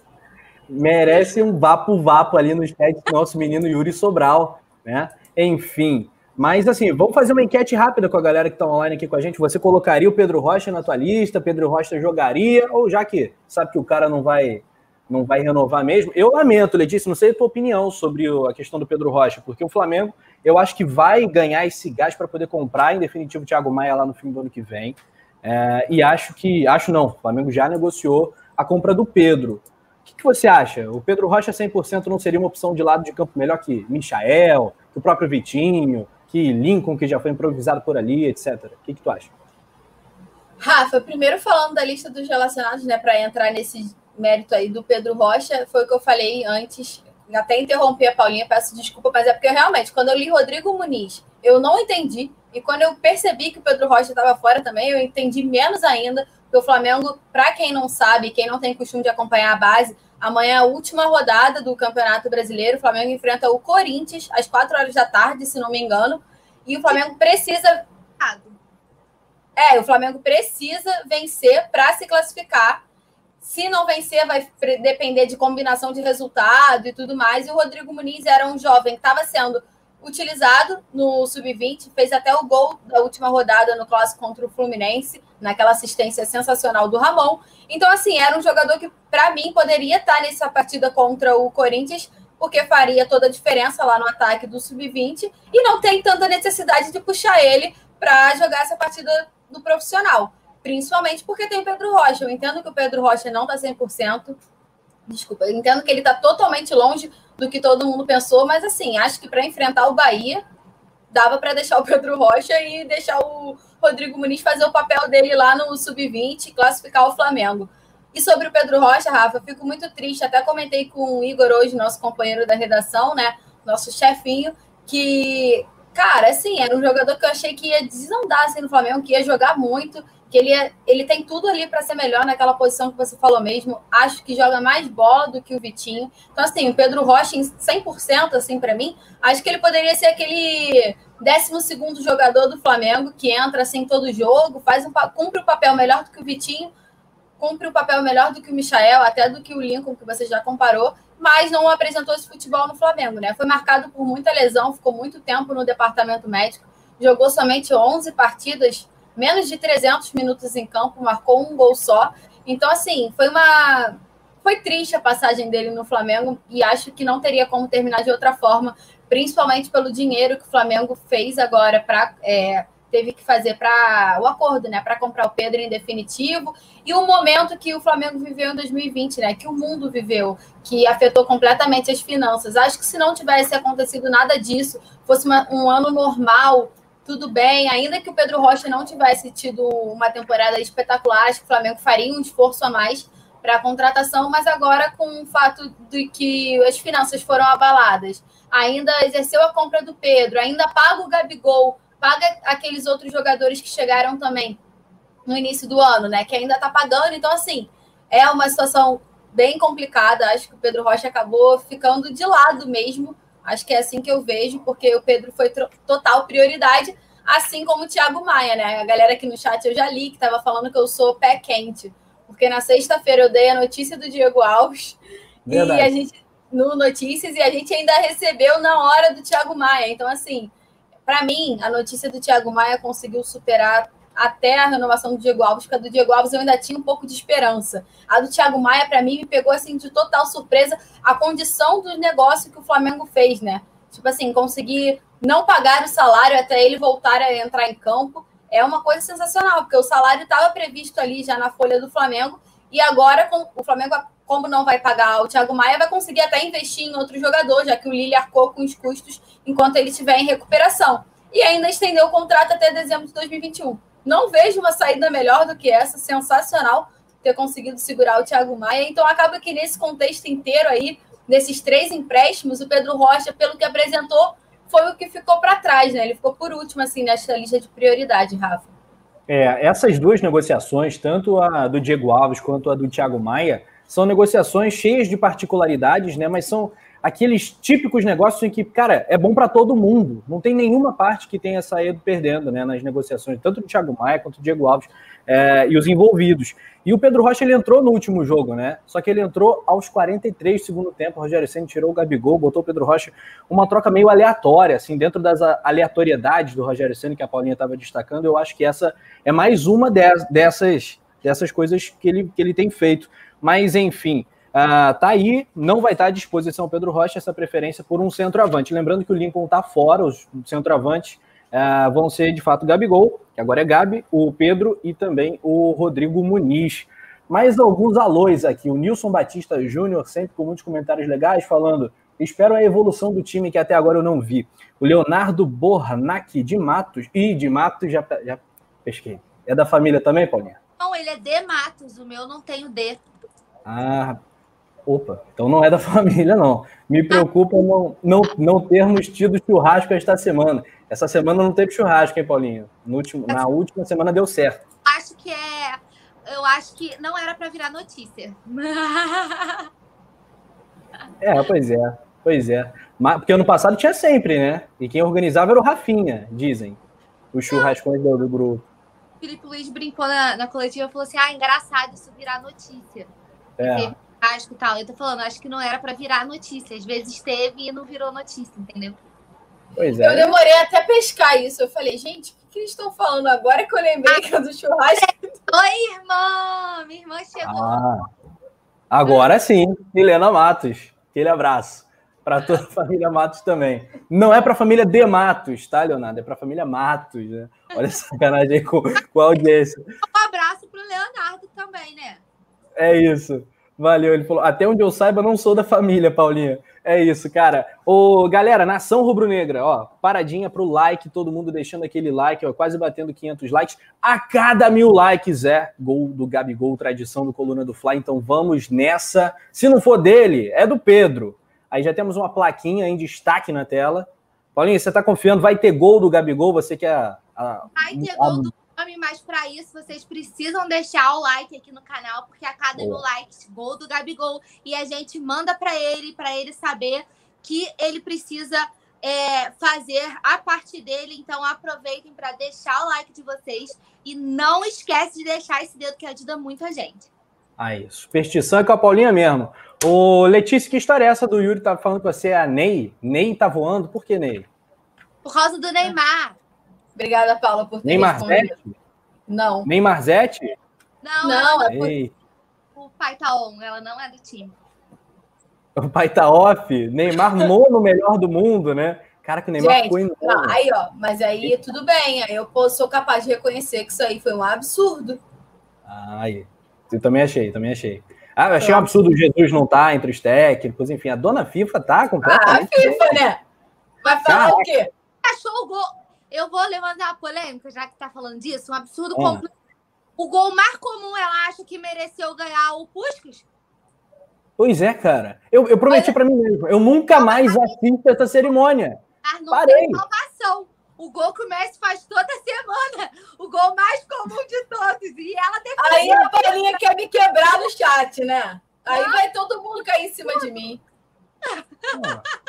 Merece um vapo-vapo ali no chat do nosso menino Yuri Sobral, né? Enfim, mas assim, vamos fazer uma enquete rápida com a galera que está online aqui com a gente. Você colocaria o Pedro Rocha na tua lista? Pedro Rocha jogaria? Ou já que sabe que o cara não vai não vai renovar mesmo? Eu lamento, Letícia, não sei a tua opinião sobre a questão do Pedro Rocha, porque o Flamengo, eu acho que vai ganhar esse gás para poder comprar, em definitivo, o Thiago Maia lá no fim do ano que vem. É, e acho que, acho não, o Flamengo já negociou a compra do Pedro. O que, que você acha? O Pedro Rocha 100% não seria uma opção de lado de campo melhor que Michael, que o próprio Vitinho? Que Lincoln, que já foi improvisado por ali, etc. O que, que tu acha? Rafa, primeiro falando da lista dos relacionados, né, para entrar nesse mérito aí do Pedro Rocha, foi o que eu falei antes, até interrompi a Paulinha, peço desculpa, mas é porque realmente, quando eu li Rodrigo Muniz, eu não entendi, e quando eu percebi que o Pedro Rocha estava fora também, eu entendi menos ainda, porque o Flamengo, para quem não sabe, quem não tem costume de acompanhar a base, Amanhã é a última rodada do Campeonato Brasileiro. O Flamengo enfrenta o Corinthians às quatro horas da tarde, se não me engano. E o Flamengo precisa. É, o Flamengo precisa vencer para se classificar. Se não vencer, vai depender de combinação de resultado e tudo mais. E o Rodrigo Muniz era um jovem que estava sendo utilizado no sub-20, fez até o gol da última rodada no clássico contra o Fluminense, naquela assistência sensacional do Ramon. Então, assim, era um jogador que, para mim, poderia estar nessa partida contra o Corinthians, porque faria toda a diferença lá no ataque do sub-20 e não tem tanta necessidade de puxar ele para jogar essa partida do profissional. principalmente porque tem o Pedro Rocha. Eu entendo que o Pedro Rocha não está 100%. Desculpa, eu entendo que ele está totalmente longe do que todo mundo pensou, mas assim, acho que para enfrentar o Bahia, dava para deixar o Pedro Rocha e deixar o Rodrigo Muniz fazer o papel dele lá no sub-20 classificar o Flamengo. E sobre o Pedro Rocha, Rafa, fico muito triste. Até comentei com o Igor hoje, nosso companheiro da redação, né? Nosso chefinho, que, cara, assim, era um jogador que eu achei que ia desandar assim, no Flamengo, que ia jogar muito, que ele, ia, ele tem tudo ali para ser melhor naquela posição que você falou mesmo. Acho que joga mais bola do que o Vitinho. Então, assim, o Pedro Rocha, em 100%, assim, para mim, acho que ele poderia ser aquele 12 jogador do Flamengo que entra assim todo jogo, faz um, cumpre o papel melhor do que o Vitinho cumpre o papel melhor do que o Michael, até do que o Lincoln, que você já comparou, mas não apresentou esse futebol no Flamengo, né? Foi marcado por muita lesão, ficou muito tempo no departamento médico, jogou somente 11 partidas, menos de 300 minutos em campo, marcou um gol só. Então, assim, foi uma. Foi triste a passagem dele no Flamengo e acho que não teria como terminar de outra forma, principalmente pelo dinheiro que o Flamengo fez agora para. É, teve que fazer para o acordo, né, para comprar o Pedro em definitivo, e o momento que o Flamengo viveu em 2020, né, que o mundo viveu, que afetou completamente as finanças. Acho que se não tivesse acontecido nada disso, fosse uma, um ano normal, tudo bem, ainda que o Pedro Rocha não tivesse tido uma temporada espetacular, acho que o Flamengo faria um esforço a mais para a contratação, mas agora com o fato de que as finanças foram abaladas, ainda exerceu a compra do Pedro, ainda paga o Gabigol paga aqueles outros jogadores que chegaram também no início do ano, né? Que ainda tá pagando. Então, assim, é uma situação bem complicada. Acho que o Pedro Rocha acabou ficando de lado mesmo. Acho que é assim que eu vejo, porque o Pedro foi total prioridade, assim como o Thiago Maia, né? A galera aqui no chat eu já li que estava falando que eu sou pé quente, porque na sexta-feira eu dei a notícia do Diego Alves Verdade. e a gente no notícias e a gente ainda recebeu na hora do Thiago Maia. Então assim, para mim, a notícia do Thiago Maia conseguiu superar até a renovação do Diego Alves, porque a do Diego Alves eu ainda tinha um pouco de esperança. A do Thiago Maia, para mim, me pegou assim de total surpresa a condição do negócio que o Flamengo fez, né? Tipo assim, conseguir não pagar o salário até ele voltar a entrar em campo é uma coisa sensacional, porque o salário estava previsto ali já na folha do Flamengo e agora com o Flamengo como não vai pagar o Thiago Maia, vai conseguir até investir em outro jogador, já que o Lille arcou com os custos enquanto ele estiver em recuperação. E ainda estendeu o contrato até dezembro de 2021. Não vejo uma saída melhor do que essa, sensacional ter conseguido segurar o Thiago Maia. Então acaba que nesse contexto inteiro aí, nesses três empréstimos, o Pedro Rocha, pelo que apresentou, foi o que ficou para trás, né? Ele ficou por último, assim, nessa lista de prioridade, Rafa. É, essas duas negociações, tanto a do Diego Alves quanto a do Thiago Maia, são negociações cheias de particularidades, né? Mas são aqueles típicos negócios em que, cara, é bom para todo mundo. Não tem nenhuma parte que tenha saído perdendo, né? Nas negociações, tanto do Thiago Maia quanto do Diego Alves é, e os envolvidos. E o Pedro Rocha ele entrou no último jogo, né? Só que ele entrou aos 43 do segundo tempo. O Rogério Senna tirou o Gabigol, botou o Pedro Rocha. Uma troca meio aleatória, assim, dentro das aleatoriedades do Rogério Senna que a Paulinha estava destacando. Eu acho que essa é mais uma dessas, dessas coisas que ele, que ele tem feito. Mas, enfim, uh, tá aí, não vai estar à disposição Pedro Rocha essa preferência por um centroavante. Lembrando que o Lincoln está fora, os centroavantes uh, vão ser de fato Gabigol, que agora é Gabi, o Pedro e também o Rodrigo Muniz. Mais alguns alôs aqui. O Nilson Batista Júnior, sempre com muitos comentários legais, falando: espero a evolução do time que até agora eu não vi. O Leonardo Bornac de Matos. e de Matos já, já pesquei. É da família também, Paulinha? Não, ele é de Matos, o meu não tem o D. Ah, opa, então não é da família, não. Me preocupa não, não, não termos tido churrasco esta semana. Essa semana não teve churrasco, hein, Paulinho? No último, na última semana deu certo. Acho que é. Eu acho que não era para virar notícia. é, pois é. Pois é. Mas, porque ano passado tinha sempre, né? E quem organizava era o Rafinha, dizem. Os churrascões do, do grupo. Felipe Luiz brincou na, na coletiva e falou assim: ah, engraçado isso virar notícia. É. Acho que tal. Eu tô falando, acho que não era para virar notícia. Às vezes teve e não virou notícia, entendeu? Pois é. Eu demorei até pescar isso. Eu falei, gente, o que, eles estão falando agora que eu lembrei ah, que é do churrasco? Oi, irmã! Minha irmã chegou. Ah, agora sim, Helena Matos. Aquele abraço para toda a família Matos também. Não é para a família de Matos, tá, Leonardo? É para a família Matos, né? Olha essa sacanagem aí com, com a audiência. Um abraço também, né? É isso. Valeu. Ele falou: até onde eu saiba, não sou da família, Paulinha. É isso, cara. Ô, galera, nação rubro-negra, ó, paradinha pro like, todo mundo deixando aquele like, ó, quase batendo 500 likes. A cada mil likes é gol do Gabigol, tradição do Coluna do Fly. Então vamos nessa. Se não for dele, é do Pedro. Aí já temos uma plaquinha em destaque na tela. Paulinho, você tá confiando? Vai ter gol do Gabigol? Você que é. A, Vai ter gol do mas para isso vocês precisam deixar o like aqui no canal, porque a cada mil likes, gol do Gabigol, e a gente manda para ele, para ele saber que ele precisa é, fazer a parte dele. Então aproveitem para deixar o like de vocês e não esquece de deixar esse dedo que ajuda muito a gente. Aí, superstição é com a Paulinha mesmo. Ô, Letícia, que história é essa do Yuri? Tá falando que você é a Ney? Ney tá voando? Por que Ney? Por causa do Neymar. Obrigada, Paula, por ter Neymar Zete? Não. Neymar Zete? Não, não, é por... o pai tá on, ela não é do time. O pai tá off. Neymar nono melhor do mundo, né? Cara, que o Neymar Gente, foi não, Aí, ó, mas aí tudo bem. Aí eu sou capaz de reconhecer que isso aí foi um absurdo. Ai, eu também achei, também achei. Ah, eu achei um absurdo o Jesus não estar tá entre os técnicos, enfim, a dona FIFA tá completamente. Ah, a FIFA, né? Vai falar Caraca. o quê? Achou o gol. Eu vou levantar a polêmica, já que tá falando disso, um absurdo completo. O gol mais comum, ela acha que mereceu ganhar o Puskas? Pois é, cara. Eu, eu prometi para mim mesmo. Eu nunca mais assisto essa cerimônia. Mas não Parei. tem salvação. O gol que o Messi faz toda semana. O gol mais comum de todos. E ela defendeu. Aí a Paulinha quer me quebrar no chat, né? Aí ah. vai todo mundo cair em cima de mim.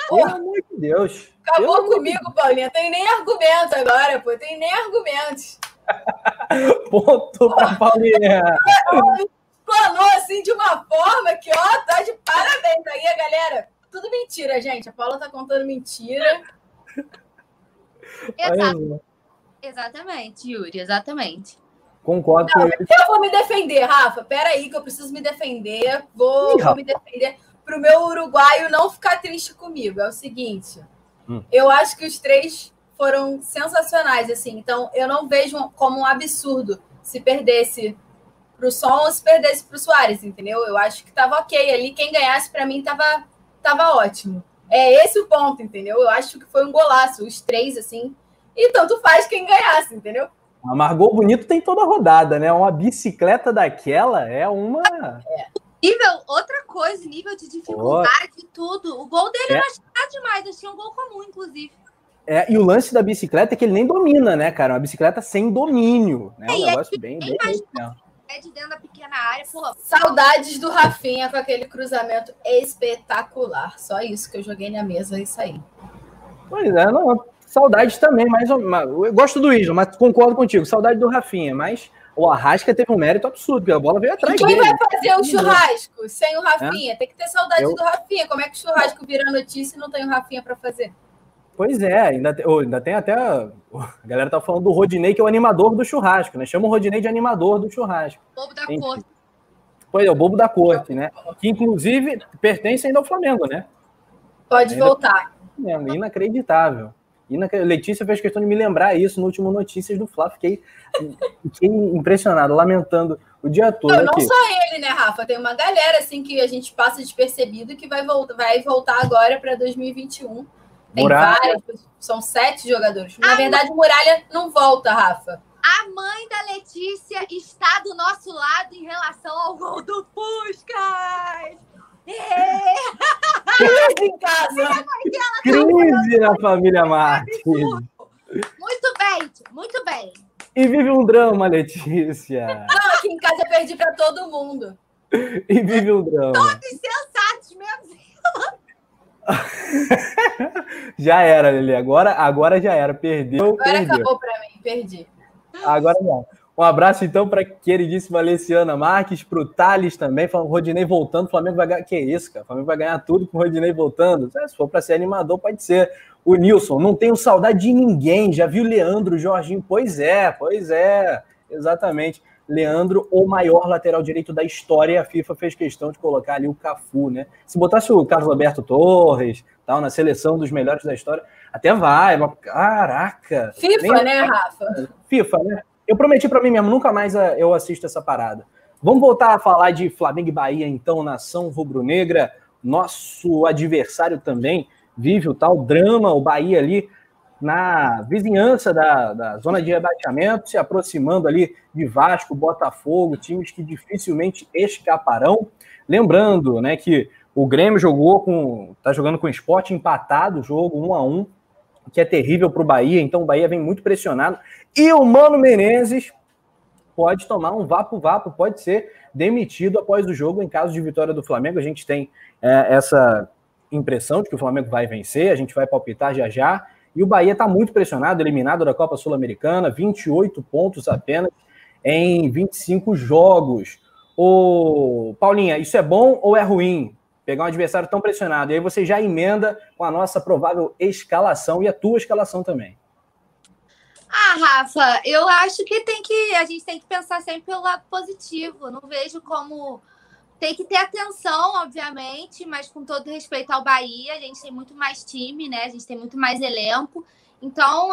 Pelo amor de Deus. Acabou Pelo comigo, de... Paulinha. Tem nem argumento agora, pô. Tem nem argumentos. Ponto pra Paulinha. Planou assim de uma forma que, ó, tá de parabéns aí, a galera. Tudo mentira, gente. A Paula tá contando mentira. Exato. Exatamente, Yuri, exatamente. Concordo Não, com ele. Eu vou me defender, Rafa. Pera aí, que eu preciso me defender. Vou, Ih, vou me defender para o meu uruguaio não ficar triste comigo. É o seguinte, hum. eu acho que os três foram sensacionais, assim. Então, eu não vejo como um absurdo se perdesse para o Som ou se perdesse para o Soares, entendeu? Eu acho que estava ok ali. Quem ganhasse, para mim, estava tava ótimo. É esse o ponto, entendeu? Eu acho que foi um golaço, os três, assim. E tanto faz quem ganhasse, entendeu? Amargou bonito tem toda a rodada, né? Uma bicicleta daquela é uma. É. Nível, outra coisa, nível de dificuldade e tudo. O gol dele é. era chato demais, achei um gol comum, inclusive. É, e o lance da bicicleta é que ele nem domina, né, cara? Uma bicicleta sem domínio. Né? É, um negócio é bem, bem, bem, bem é de dentro da pequena área. Pô. Saudades do Rafinha com aquele cruzamento espetacular. Só isso que eu joguei na mesa e saí. Pois é, não. Saudades também, mas eu gosto do Isla, mas concordo contigo. Saudade do Rafinha, mas o Arrasca teve um mérito absurdo, porque a bola veio atrás e quem dele. vai fazer o churrasco sem o Rafinha? É? Tem que ter saudade eu... do Rafinha. Como é que o churrasco vira notícia e não tem o Rafinha para fazer? Pois é, ainda, tem, ainda tem até. A galera tá falando do Rodinei, que é o animador do churrasco, né? Chama o Rodinei de animador do churrasco. Bobo da Enfim. corte. Pois é, o bobo da corte, né? Que inclusive pertence ainda ao Flamengo, né? Pode ainda voltar. Inacreditável. Letícia fez questão de me lembrar isso no último Notícias do Fla. Fiquei, fiquei impressionado, lamentando o dia todo. Não, não só ele, né, Rafa? Tem uma galera assim que a gente passa despercebido que vai, voltar, vai voltar agora para 2021. Tem Muralha. vários, são sete jogadores. Na verdade, o Muralha não volta, Rafa. A mãe da Letícia está do nosso lado em relação ao gol do Puskas. Crise em casa. Crise na família Marques. Muito bem, muito bem. E vive um drama, Letícia. Não, aqui em casa eu perdi para todo mundo. E vive um drama. Todos sensatos, mesmo. já era, Lili. Agora, agora já era. Perdeu. Agora perdeu. acabou para mim, perdi. Agora não. Um abraço, então, para a queridíssima Alessiana Marques, para o Thales também, falando Rodinei voltando, o Flamengo vai ganhar. Que isso, cara? O Flamengo vai ganhar tudo com o Rodinei voltando. Se for para ser animador, pode ser. O Nilson, não tenho saudade de ninguém. Já viu o Leandro, o Jorginho? Pois é, pois é. Exatamente. Leandro, o maior lateral direito da história, a FIFA fez questão de colocar ali o Cafu, né? Se botasse o Carlos Alberto Torres, tal, na seleção dos melhores da história, até vai, mas caraca. FIFA, nem... né, Rafa? FIFA, né? Eu prometi para mim mesmo, nunca mais eh, eu assisto essa parada. Vamos voltar a falar de Flamengo e Bahia, então, nação rubro-negra. Nosso adversário também vive o tal drama, o Bahia ali na vizinhança da, da zona de rebaixamento, se aproximando ali de Vasco, Botafogo, times que dificilmente escaparão. Lembrando, né, que o Grêmio jogou com. tá jogando com o esporte empatado jogo, um a um, que é terrível para o Bahia, então o Bahia vem muito pressionado. E o Mano Menezes pode tomar um vapo-vapo, pode ser demitido após o jogo em caso de vitória do Flamengo. A gente tem é, essa impressão de que o Flamengo vai vencer, a gente vai palpitar já já. E o Bahia está muito pressionado, eliminado da Copa Sul-Americana, 28 pontos apenas em 25 jogos. Ô, Paulinha, isso é bom ou é ruim? Pegar um adversário tão pressionado. E aí você já emenda com a nossa provável escalação e a tua escalação também. Ah, Rafa, eu acho que tem que a gente tem que pensar sempre pelo lado positivo. Não vejo como tem que ter atenção, obviamente, mas com todo respeito ao Bahia, a gente tem muito mais time, né? A gente tem muito mais elenco. Então,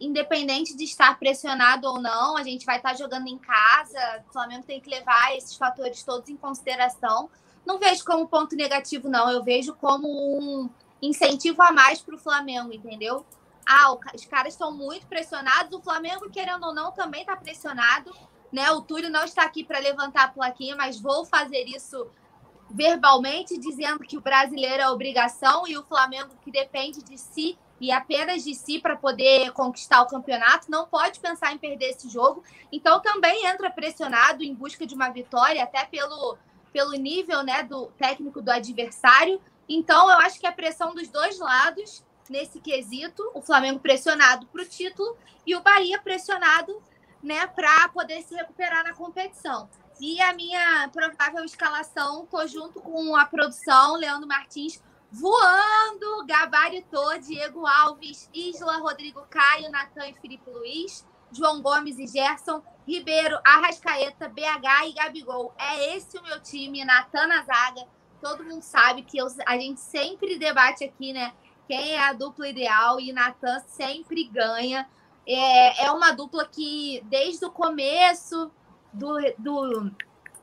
independente de estar pressionado ou não, a gente vai estar jogando em casa. O Flamengo tem que levar esses fatores todos em consideração. Não vejo como ponto negativo, não. Eu vejo como um incentivo a mais para o Flamengo, entendeu? Ah, os caras estão muito pressionados. O Flamengo, querendo ou não, também está pressionado né? O Túlio não está aqui para levantar a plaquinha, mas vou fazer isso verbalmente, dizendo que o brasileiro é obrigação e o Flamengo, que depende de si e apenas de si para poder conquistar o campeonato, não pode pensar em perder esse jogo. Então também entra pressionado em busca de uma vitória, até pelo, pelo nível né, do técnico do adversário. Então eu acho que a pressão dos dois lados nesse quesito, o Flamengo pressionado para o título e o Bahia pressionado né, para poder se recuperar na competição. E a minha provável escalação, tô junto com a produção, Leandro Martins, voando, gabaritou Diego Alves, Isla, Rodrigo Caio, Natan e Felipe Luiz, João Gomes e Gerson, Ribeiro, Arrascaeta, BH e Gabigol. É esse o meu time, Natan na zaga. Todo mundo sabe que eu, a gente sempre debate aqui, né? Quem é a dupla ideal e Natan sempre ganha. É, é uma dupla que, desde o começo do, do.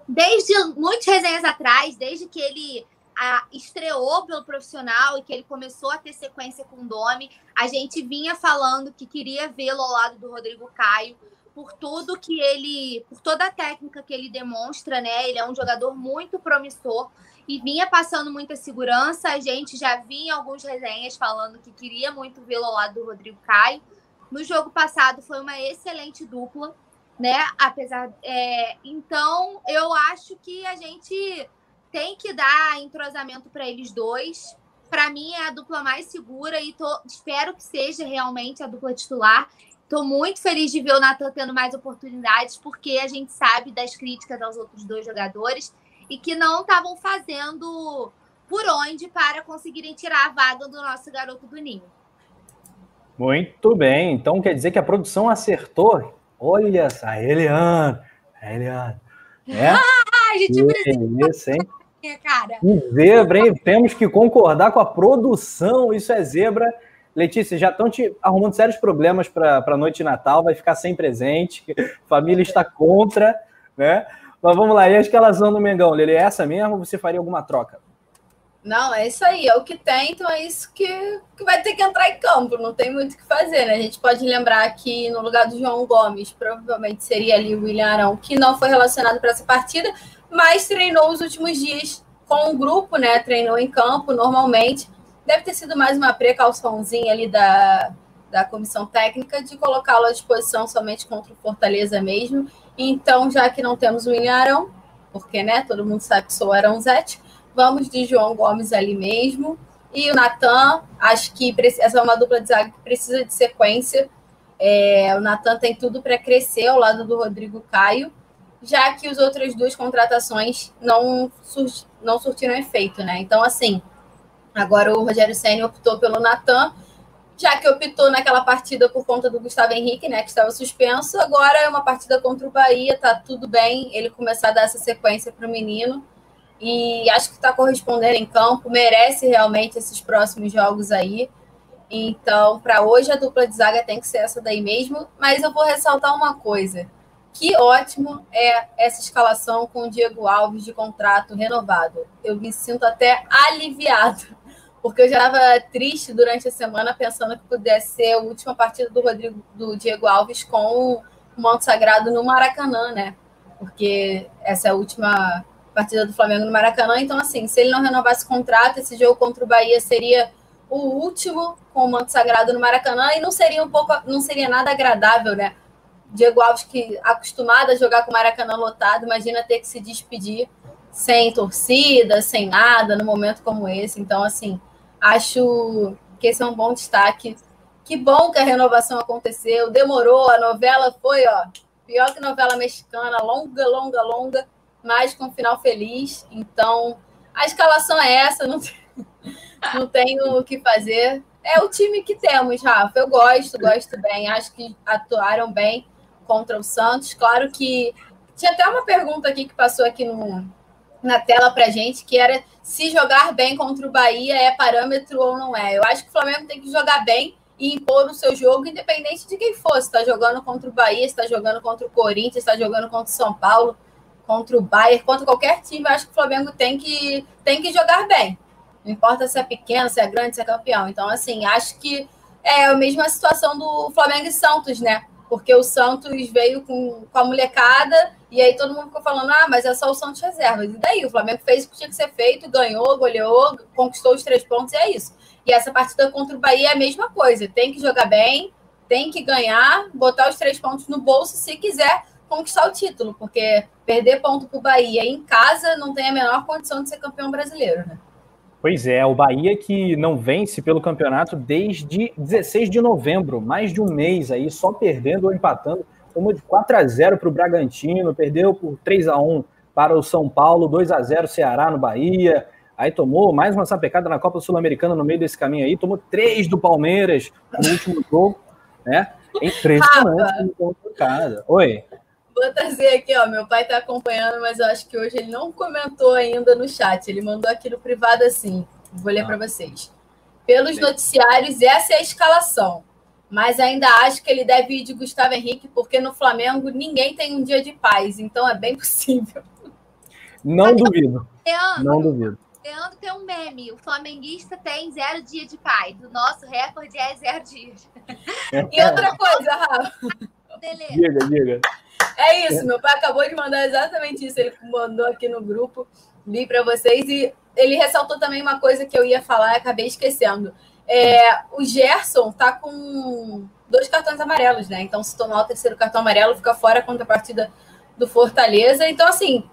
Desde muitas resenhas atrás, desde que ele a, estreou pelo profissional e que ele começou a ter sequência com o Domi, a gente vinha falando que queria vê-lo ao lado do Rodrigo Caio por tudo que ele, por toda a técnica que ele demonstra, né? Ele é um jogador muito promissor e vinha passando muita segurança. A gente já vinha alguns resenhas falando que queria muito vê-lo ao lado do Rodrigo Caio. No jogo passado foi uma excelente dupla, né? Apesar. É... Então, eu acho que a gente tem que dar entrosamento para eles dois. Para mim, é a dupla mais segura e tô... espero que seja realmente a dupla titular. Estou muito feliz de ver o Natan tendo mais oportunidades, porque a gente sabe das críticas aos outros dois jogadores e que não estavam fazendo por onde para conseguirem tirar a vaga do nosso garoto do Ninho. Muito bem. Então quer dizer que a produção acertou. Olha só, Eliane. Eliane. É? a gente precisa. Isso, hein? Cara. zebra, hein? Temos que concordar com a produção. Isso é zebra. Letícia, já estão te arrumando sérios problemas para a noite de Natal, vai ficar sem presente, família está contra, né? Mas vamos lá, e a escalação do Mengão, Lele, é essa mesmo ou você faria alguma troca? Não, é isso aí, é o que tem, então é isso que, que vai ter que entrar em campo, não tem muito o que fazer, né? A gente pode lembrar que no lugar do João Gomes, provavelmente seria ali o William Arão, que não foi relacionado para essa partida, mas treinou os últimos dias com o grupo, né? Treinou em campo normalmente. Deve ter sido mais uma precauçãozinha ali da, da comissão técnica de colocá-lo à disposição somente contra o Fortaleza mesmo. Então, já que não temos o William Arão, porque né, todo mundo sabe que sou o Arãozete, Vamos de João Gomes ali mesmo. E o Natan, acho que essa é uma dupla de zaga que precisa de sequência. É, o Natan tem tudo para crescer ao lado do Rodrigo Caio, já que as outras duas contratações não, sur não surtiram efeito, né? Então, assim, agora o Rogério Senna optou pelo Natan, já que optou naquela partida por conta do Gustavo Henrique, né? Que estava suspenso. Agora é uma partida contra o Bahia, tá tudo bem ele começar a dar essa sequência para o menino e acho que está correspondendo em campo, merece realmente esses próximos jogos aí. Então, para hoje, a dupla de zaga tem que ser essa daí mesmo. Mas eu vou ressaltar uma coisa: Que ótimo é essa escalação com o Diego Alves de contrato renovado. Eu me sinto até aliviado, porque eu já estava triste durante a semana pensando que pudesse ser a última partida do Rodrigo do Diego Alves com o manto sagrado no Maracanã, né? Porque essa é a última partida do Flamengo no Maracanã. Então, assim, se ele não renovasse o contrato, esse jogo contra o Bahia seria o último com o manto sagrado no Maracanã e não seria um pouco, não seria nada agradável, né? Diego Alves, que acostumado a jogar com o Maracanã lotado, imagina ter que se despedir sem torcida, sem nada, num momento como esse. Então, assim, acho que esse é um bom destaque. Que bom que a renovação aconteceu, demorou, a novela foi, ó, pior que novela mexicana, longa, longa, longa, mas com um final feliz. Então, a escalação é essa, não, não tenho o que fazer. É o time que temos, Rafa. Eu gosto, gosto bem. Acho que atuaram bem contra o Santos. Claro que tinha até uma pergunta aqui que passou aqui no, na tela para gente, que era se jogar bem contra o Bahia é parâmetro ou não é. Eu acho que o Flamengo tem que jogar bem e impor o seu jogo, independente de quem for. Se está jogando contra o Bahia, está jogando contra o Corinthians, está jogando contra o São Paulo, contra o Bayern, contra qualquer time, eu acho que o Flamengo tem que, tem que jogar bem. Não importa se é pequeno, se é grande, se é campeão. Então, assim, acho que é a mesma situação do Flamengo e Santos, né? porque o Santos veio com, com a molecada e aí todo mundo ficou falando: ah, mas é só o Santos reserva. E daí? O Flamengo fez o que tinha que ser feito, ganhou, goleou, conquistou os três pontos e é isso. E essa partida contra o Bahia é a mesma coisa: tem que jogar bem, tem que ganhar, botar os três pontos no bolso se quiser conquistar o título, porque perder ponto para o Bahia em casa não tem a menor condição de ser campeão brasileiro, né? Pois é, o Bahia que não vence pelo campeonato desde 16 de novembro, mais de um mês aí, só perdendo ou empatando. Tomou de 4 a 0 para o Bragantino, perdeu por 3 a 1 para o São Paulo, 2 a 0 Ceará no Bahia. Aí tomou mais uma sapecada na Copa Sul-Americana no meio desse caminho aí, tomou três do Palmeiras no último jogo, né? Em três casa. Oi. Vou trazer aqui, ó. Meu pai está acompanhando, mas eu acho que hoje ele não comentou ainda no chat. Ele mandou aqui no privado assim. Vou ler ah. para vocês. Pelos noticiários, essa é a escalação. Mas ainda acho que ele deve ir de Gustavo Henrique, porque no Flamengo ninguém tem um dia de paz. Então é bem possível. Não duvido. Leandro, não duvido. Leandro tem um meme. O flamenguista tem zero dia de paz. O nosso recorde é zero dias. E outra coisa, Rafa. Diga, diga. É isso, meu pai acabou de mandar exatamente isso. Ele mandou aqui no grupo, li para vocês e ele ressaltou também uma coisa que eu ia falar e acabei esquecendo. É, o Gerson tá com dois cartões amarelos, né? Então, se tomar o terceiro cartão amarelo, fica fora contra a partida do Fortaleza. Então, assim,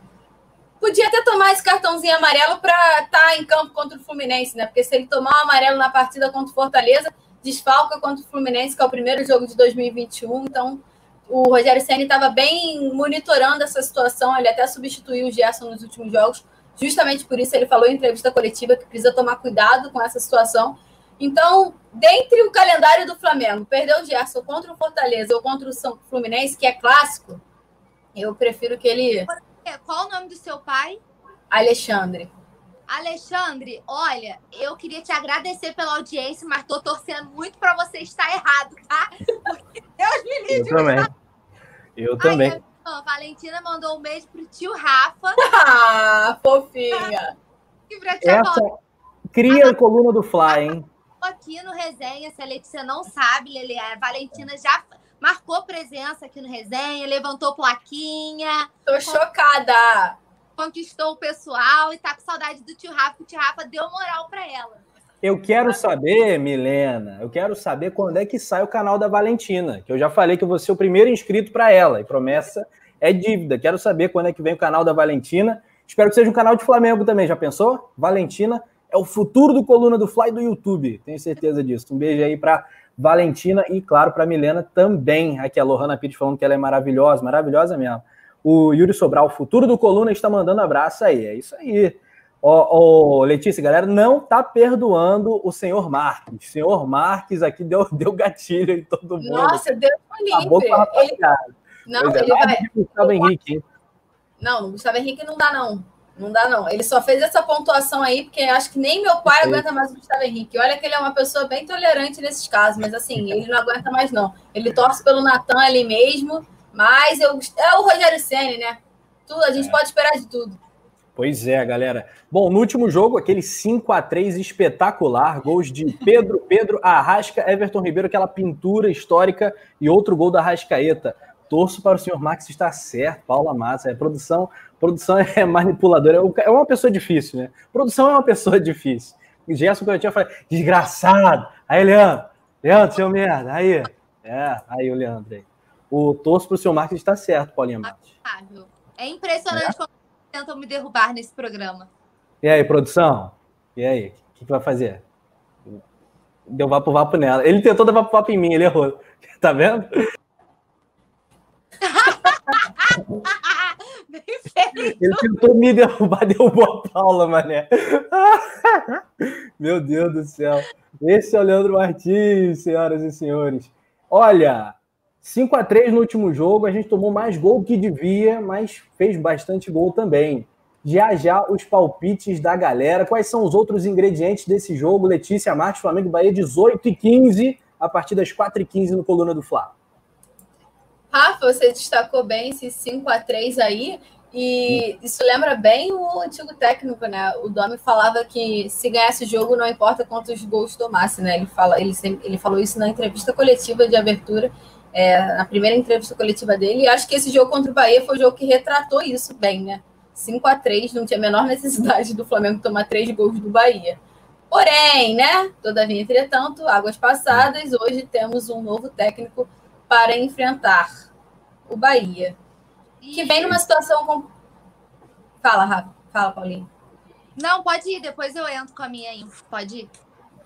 podia até tomar esse cartãozinho amarelo para estar tá em campo contra o Fluminense, né? Porque se ele tomar o amarelo na partida contra o Fortaleza, desfalca contra o Fluminense, que é o primeiro jogo de 2021. Então, o Rogério Senna estava bem monitorando essa situação, ele até substituiu o Gerson nos últimos jogos, justamente por isso ele falou em entrevista coletiva que precisa tomar cuidado com essa situação. Então, dentre o calendário do Flamengo, perder o Gerson contra o Fortaleza ou contra o São Fluminense, que é clássico, eu prefiro que ele. Qual o nome do seu pai? Alexandre. Alexandre, olha, eu queria te agradecer pela audiência, mas tô torcendo muito para você estar errado, tá? Porque Deus me livre. Eu também. Eu também. a Valentina mandou um beijo pro tio Rafa. Ah, fofinha. E pra tia Essa... Cria a coluna do Fly, hein? Aqui no Resenha, se a Letícia não sabe, Lele, a Valentina já marcou presença aqui no Resenha, levantou plaquinha. Tô chocada. Conquistou o pessoal e tá com saudade do tio Rafa, o tio Rafa deu moral para ela. Eu quero saber, Milena, eu quero saber quando é que sai o canal da Valentina, que eu já falei que eu vou ser o primeiro inscrito para ela, e promessa é dívida. Quero saber quando é que vem o canal da Valentina. Espero que seja um canal de Flamengo também, já pensou? Valentina é o futuro do Coluna do Fly do YouTube, tenho certeza disso. Um beijo aí para Valentina e, claro, para Milena também. Aqui a Lohana Pires falando que ela é maravilhosa, maravilhosa mesmo. O Yuri Sobral, o futuro do Coluna, está mandando abraço aí. É isso aí. Ô, ô, Letícia, galera, não tá perdoando o senhor Marques. O senhor Marques aqui deu, deu gatilho em todo mundo. Nossa, Deus me livre. Ele... Não, é, ele vai... Gustavo Henrique? Não, o Gustavo Henrique não dá, não. Não dá, não. Ele só fez essa pontuação aí, porque acho que nem meu pai aguenta mais o Gustavo Henrique. Olha que ele é uma pessoa bem tolerante nesses casos, mas assim, ele não aguenta mais, não. Ele torce pelo Natan ali mesmo Mas eu, é o Rogério Senna, né? Tudo, a gente é. pode esperar de tudo. Pois é, galera. Bom, no último jogo, aquele 5 a 3 espetacular, gols de Pedro, Pedro, Arrasca, Everton Ribeiro, aquela pintura histórica e outro gol da Arrascaeta. Torço para o senhor Max estar certo, Paula Massa. É, produção, produção é manipuladora. É, é uma pessoa difícil, né? Produção é uma pessoa difícil. Gerson que eu tinha falado, desgraçado. Aí, Leandro, Leandro, seu merda. Aí, é, aí o Leandro aí. O torço para o senhor Marques está certo, Paulinha Matos. É impressionante é? como tentam me derrubar nesse programa. E aí, produção? E aí, o que, que vai fazer? Deu vapo vapo nela. Ele tentou dar vapo vapo em mim, ele errou. Tá vendo? Ele tentou me derrubar, derrubou a Paula, mané. Meu Deus do céu. Esse é o Leandro Martins, senhoras e senhores. Olha, 5 a 3 no último jogo, a gente tomou mais gol que devia, mas fez bastante gol também. Já já os palpites da galera. Quais são os outros ingredientes desse jogo? Letícia Marques, Flamengo Bahia, 18 e 15, a partir das 4 e 15 no Coluna do Fla. Rafa, você destacou bem esse 5 a 3 aí. E isso lembra bem o antigo técnico, né? O Domi falava que se ganhasse o jogo, não importa quantos gols tomasse, né? Ele, fala, ele, ele falou isso na entrevista coletiva de abertura, é, na primeira entrevista coletiva dele. E acho que esse jogo contra o Bahia foi o jogo que retratou isso bem, né? 5 a 3 não tinha a menor necessidade do Flamengo tomar três gols do Bahia. Porém, né? Todavia, entretanto, águas passadas, hoje temos um novo técnico para enfrentar o Bahia que vem numa situação. Com... Fala, Rafa. Fala, Paulinho. Não, pode ir, depois eu entro com a minha info. Pode ir.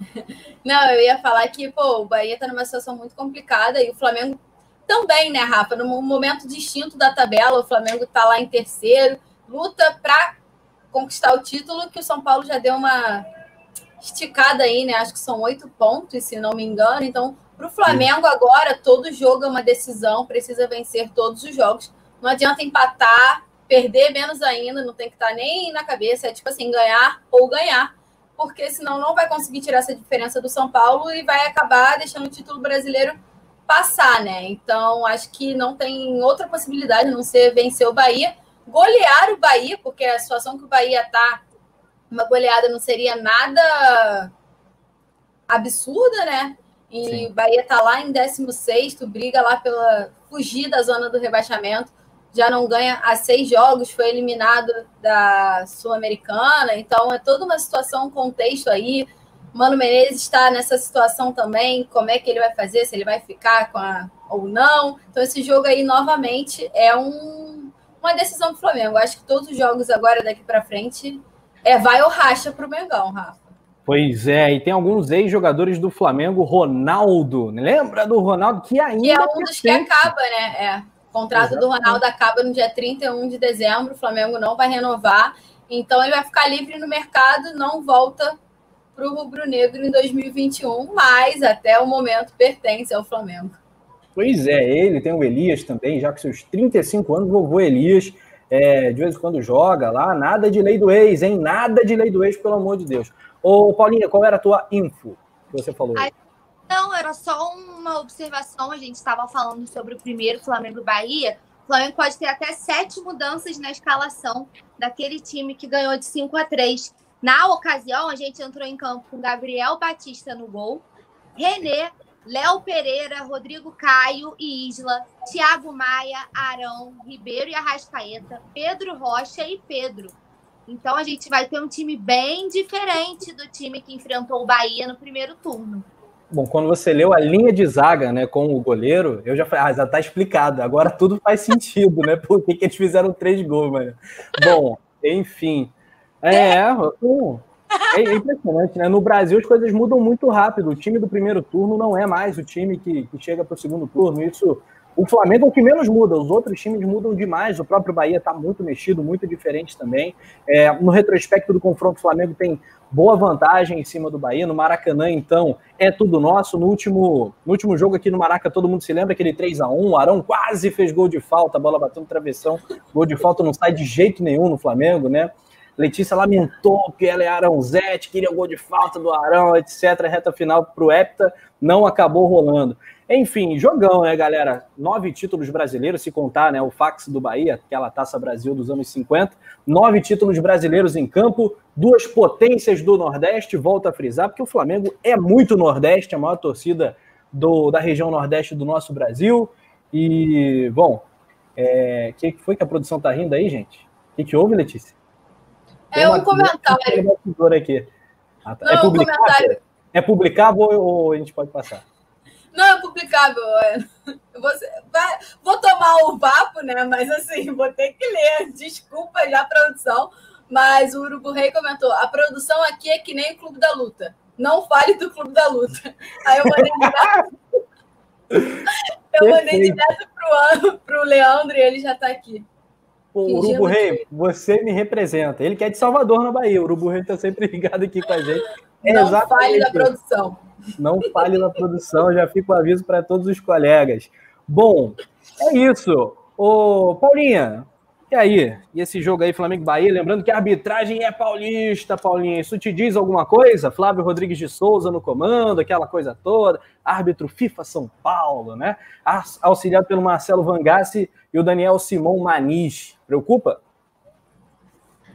Não, eu ia falar que, pô, o Bahia tá numa situação muito complicada e o Flamengo também, né, Rafa? Num momento distinto da tabela, o Flamengo tá lá em terceiro, luta para conquistar o título, que o São Paulo já deu uma esticada aí, né? Acho que são oito pontos, se não me engano. Então, para o Flamengo agora, todo jogo é uma decisão, precisa vencer todos os jogos não adianta empatar, perder menos ainda, não tem que estar nem na cabeça. É tipo assim, ganhar ou ganhar. Porque senão não vai conseguir tirar essa diferença do São Paulo e vai acabar deixando o título brasileiro passar, né? Então, acho que não tem outra possibilidade a não ser vencer o Bahia, golear o Bahia, porque a situação que o Bahia tá, uma goleada não seria nada absurda, né? E Sim. o Bahia tá lá em 16, briga lá pela fugir da zona do rebaixamento já não ganha há seis jogos, foi eliminado da Sul-Americana, então é toda uma situação, um contexto aí. Mano Menezes está nessa situação também, como é que ele vai fazer, se ele vai ficar com a, ou não. Então, esse jogo aí, novamente, é um, uma decisão do Flamengo. Acho que todos os jogos agora, daqui para frente, é vai ou racha para o Mengão, Rafa. Pois é, e tem alguns ex-jogadores do Flamengo, Ronaldo, lembra do Ronaldo que ainda. Que é um dos que acaba, né? É. O contrato Exatamente. do Ronaldo acaba no dia 31 de dezembro, o Flamengo não vai renovar, então ele vai ficar livre no mercado, não volta para o Rubro Negro em 2021, mas até o momento pertence ao Flamengo. Pois é, ele tem o Elias também, já com seus 35 anos, vovô Elias, é, de vez em quando joga lá, nada de lei do ex, hein? Nada de lei do ex, pelo amor de Deus. Ô, Paulinha, qual era a tua info que você falou? Não, era só uma observação. A gente estava falando sobre o primeiro Flamengo Bahia. O Flamengo pode ter até sete mudanças na escalação daquele time que ganhou de 5 a 3. Na ocasião, a gente entrou em campo com Gabriel Batista no gol, René, Léo Pereira, Rodrigo Caio e Isla, Thiago Maia, Arão, Ribeiro e Arrascaeta, Pedro Rocha e Pedro. Então a gente vai ter um time bem diferente do time que enfrentou o Bahia no primeiro turno. Bom, quando você leu a linha de zaga, né, com o goleiro, eu já falei, ah, já tá explicado. Agora tudo faz sentido, né? Por que, eles fizeram três gols, mano? Bom, enfim. É, é, é impressionante, né? No Brasil as coisas mudam muito rápido. O time do primeiro turno não é mais o time que, que chega para o segundo turno. Isso o Flamengo é o que menos muda, os outros times mudam demais. O próprio Bahia está muito mexido, muito diferente também. É, no retrospecto do confronto, o Flamengo tem boa vantagem em cima do Bahia. No Maracanã, então, é tudo nosso. No último, no último jogo aqui no Maraca, todo mundo se lembra aquele 3 a 1 O Arão quase fez gol de falta, a bola bateu no travessão. Gol de falta não sai de jeito nenhum no Flamengo, né? Letícia lamentou que ela é Arãozete, queria o gol de falta do Arão, etc. Reta final para o Hepta, não acabou rolando. Enfim, jogão, né, galera? Nove títulos brasileiros, se contar né, o fax do Bahia, aquela taça Brasil dos anos 50. Nove títulos brasileiros em campo, duas potências do Nordeste, volta a frisar, porque o Flamengo é muito Nordeste, a maior torcida do, da região Nordeste do nosso Brasil. E, bom, o é, que foi que a produção tá rindo aí, gente? O que, que houve, Letícia? É um comentário. Aqui. Ah, tá. Não, é, publicável? Um comentário. é publicável ou a gente pode passar? Não é publicável. É. Vou, vai, vou tomar o vapo, né? Mas assim, vou ter que ler. Desculpa já, produção. Mas o Urubu Rei comentou: a produção aqui é que nem o Clube da Luta. Não fale do Clube da Luta. Aí eu mandei direto. eu mandei direto pro, pro Leandro e ele já está aqui. Pô, Urubu Rei, você me representa. Ele que é de Salvador, na Bahia. O Urubu Rei está sempre ligado aqui com a gente. É Não fale da produção. Não fale na produção, já fica o aviso para todos os colegas. Bom, é isso. Ô, Paulinha, e aí? E esse jogo aí, Flamengo Bahia? Lembrando que a arbitragem é paulista, Paulinha. Isso te diz alguma coisa? Flávio Rodrigues de Souza no comando, aquela coisa toda. Árbitro FIFA São Paulo, né? Auxiliado pelo Marcelo Vangassi e o Daniel Simão Manis. Preocupa?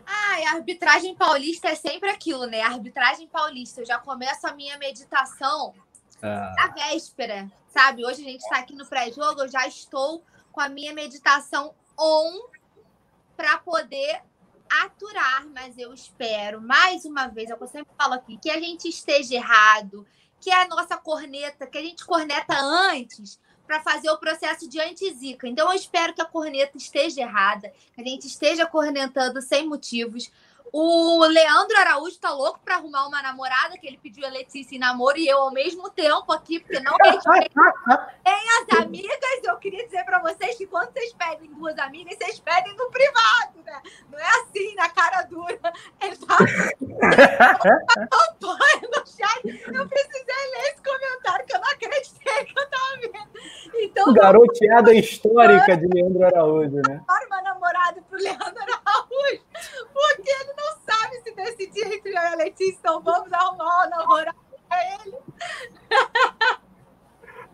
Ai, a arbitragem paulista é sempre aquilo, né? A arbitragem paulista. Eu já começo a minha meditação ah. na véspera, sabe? Hoje a gente está aqui no pré-jogo, eu já estou com a minha meditação on para poder aturar, mas eu espero, mais uma vez, é o que eu sempre falo aqui, que a gente esteja errado, que a nossa corneta, que a gente corneta antes, para fazer o processo de anti-zica. Então, eu espero que a corneta esteja errada, que a gente esteja cornetando sem motivos. O Leandro Araújo tá louco para arrumar uma namorada, que ele pediu a Letícia em namoro, e eu ao mesmo tempo aqui, porque não respeito nem as amigas. Eu queria dizer para vocês que quando vocês pedem duas amigas, vocês pedem no privado, né? Não é assim, na cara dura. Ele tá no chat. Eu precisei ler esse comentário, que eu não acreditei que eu tava vendo. Então, Garoteada histórica de Leandro Araújo, né? Para uma namorada pro Leandro Araújo, porque ele não sabe se decidir entre eu e a Letícia, então vamos arrumar uma namorada pra ele.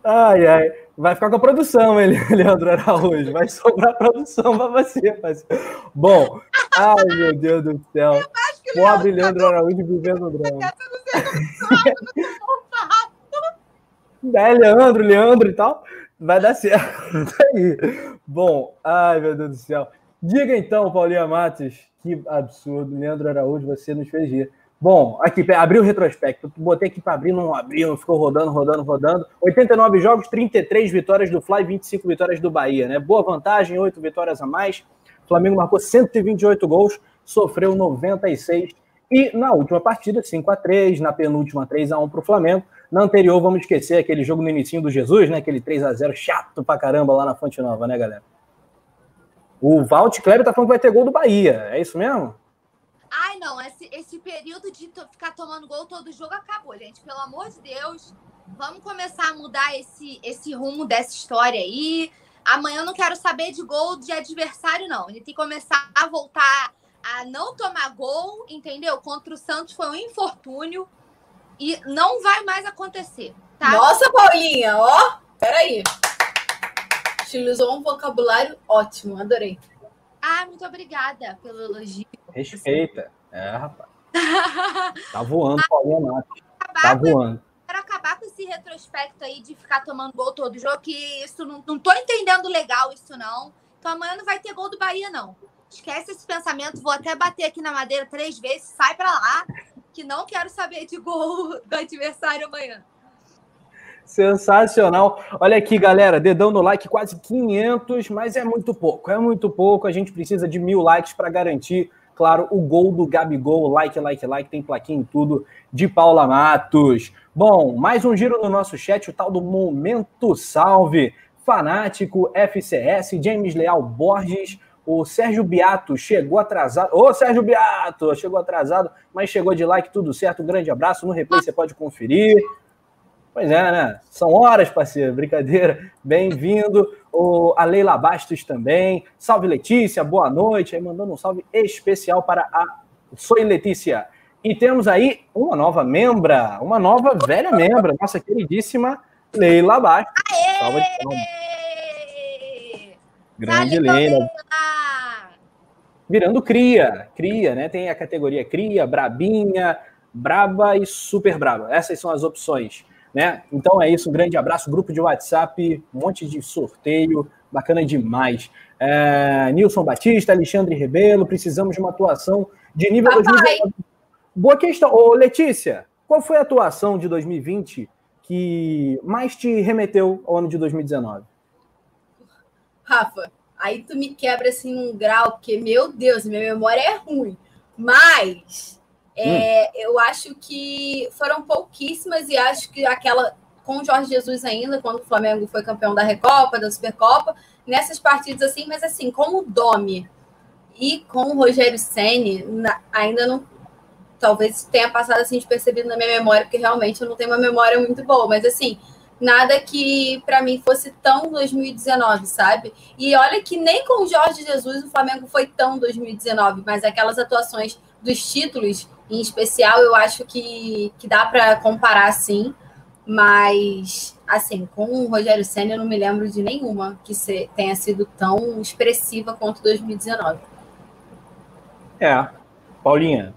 Ai, ai. Vai ficar com a produção, ele, Leandro Araújo. Vai sobrar produção para você, parceiro. Bom, ai, meu Deus do céu. Pobre Leandro Araújo vivendo o drama. É, Leandro, Leandro e tal. Vai dar certo. Aí. Bom, ai, meu Deus do céu. Diga então, Paulinha Matos, que absurdo. Leandro Araújo, você nos fez rir. Bom, aqui, abriu o retrospecto. Botei aqui para abrir, não abriu, ficou rodando, rodando, rodando. 89 jogos, 33 vitórias do Fly, 25 vitórias do Bahia, né? Boa vantagem, 8 vitórias a mais. O Flamengo marcou 128 gols, sofreu 96. E na última partida, 5 a 3 na penúltima, 3 a 1 para o Flamengo. Na anterior, vamos esquecer aquele jogo no início do Jesus, né? Aquele 3 a 0 chato pra caramba lá na Fonte Nova, né, galera? O Valt Kleber tá falando que vai ter gol do Bahia. É isso mesmo? Ai, não. Esse, esse período de ficar tomando gol todo jogo acabou, gente. Pelo amor de Deus. Vamos começar a mudar esse, esse rumo dessa história aí. Amanhã eu não quero saber de gol de adversário, não. Ele tem que começar a voltar a não tomar gol, entendeu? Contra o Santos foi um infortúnio e não vai mais acontecer. Tá? Nossa, Paulinha, ó, peraí. Utilizou um vocabulário ótimo, adorei. Ah, muito obrigada pelo elogio. Respeita. É, rapaz. Tá voando, Paulinha Matos. Tá voando. Quero acabar com esse retrospecto aí de ficar tomando gol todo jogo, que isso não, não tô entendendo legal isso não. Então amanhã não vai ter gol do Bahia, não. Esquece esse pensamento, vou até bater aqui na madeira três vezes, sai para lá, que não quero saber de gol do adversário amanhã. Sensacional. Olha aqui, galera, dedão no like, quase 500, mas é muito pouco, é muito pouco. A gente precisa de mil likes para garantir, claro, o gol do Gabigol. Like, like, like, tem plaquinha em tudo de Paula Matos. Bom, mais um giro no nosso chat, o tal do Momento Salve. Fanático, FCS, James Leal Borges, o Sérgio Beato chegou atrasado. Ô, Sérgio Beato, chegou atrasado, mas chegou de like, tudo certo. Um grande abraço. No replay você pode conferir. Pois é, né? São horas, parceiro. Brincadeira. Bem-vindo. O, a Leila Bastos também. Salve, Letícia. Boa noite. Aí mandando um salve especial para a Sou Letícia. E temos aí uma nova membra, uma nova velha membra, nossa queridíssima Leila Bastos. Salva de palmas. Grande Leila. Virando cria, cria, né? Tem a categoria cria, brabinha, braba e super braba. Essas são as opções, né? Então é isso, um grande abraço, grupo de WhatsApp, um monte de sorteio, bacana demais. É, Nilson Batista, Alexandre Rebelo, precisamos de uma atuação de nível Papai. 2019. Boa questão. Ô, Letícia, qual foi a atuação de 2020 que mais te remeteu ao ano de 2019? Rafa, aí tu me quebra assim num grau, porque, meu Deus, minha memória é ruim. Mas é, eu acho que foram pouquíssimas e acho que aquela com o Jorge Jesus ainda, quando o Flamengo foi campeão da Recopa, da Supercopa, nessas partidas assim, mas assim, com o Domi e com o Rogério Ceni, ainda não talvez tenha passado assim despercebido na minha memória, porque realmente eu não tenho uma memória muito boa, mas assim, nada que para mim fosse tão 2019, sabe? E olha que nem com o Jorge Jesus o Flamengo foi tão 2019, mas aquelas atuações dos títulos em especial, eu acho que, que dá para comparar sim, mas assim, com o Rogério Senna eu não me lembro de nenhuma que se, tenha sido tão expressiva quanto 2019. É. Paulinha,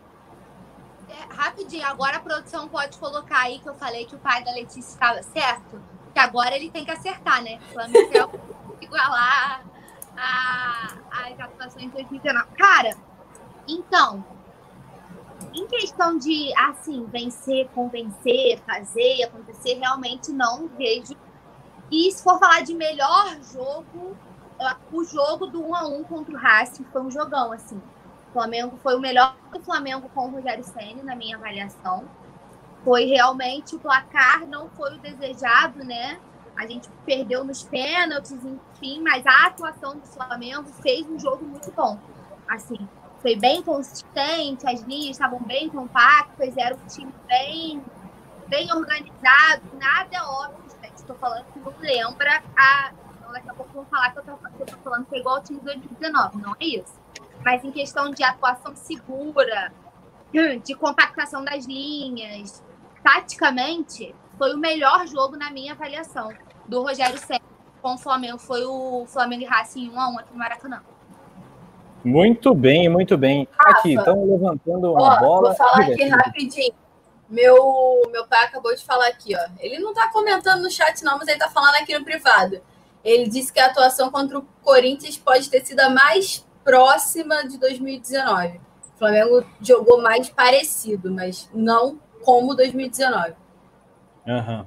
rapidinho, agora a produção pode colocar aí que eu falei que o pai da Letícia estava certo, que agora ele tem que acertar, né? O Flamengo igualar a, as atuações de 2019. Cara, então, em questão de, assim, vencer, convencer, fazer, acontecer, realmente não vejo. E se for falar de melhor jogo, o jogo do 1 a 1 contra o Racing foi um jogão, assim. O Flamengo foi o melhor do Flamengo com o Rogério Senna, na minha avaliação. Foi realmente o placar, não foi o desejado, né? A gente perdeu nos pênaltis, enfim, mas a atuação do Flamengo fez um jogo muito bom. Assim, foi bem consistente, as linhas estavam bem compactas, era um time bem, bem organizado, nada óbvio, gente. Estou falando que não lembra a. Então, daqui a pouco vão falar que eu estou falando que é igual ao time de 2019, não é isso mas em questão de atuação segura, de compactação das linhas, taticamente, foi o melhor jogo na minha avaliação do Rogério Senna com o Flamengo. Foi o Flamengo e Racing 1 a 1 aqui no Maracanã. Muito bem, muito bem. Rafa, aqui, estão levantando uma ó, bola. Vou falar aqui rapidinho. Meu, meu pai acabou de falar aqui, ó. Ele não tá comentando no chat, não, mas ele tá falando aqui no privado. Ele disse que a atuação contra o Corinthians pode ter sido a mais próxima de 2019. O Flamengo jogou mais parecido, mas não como 2019. Uhum.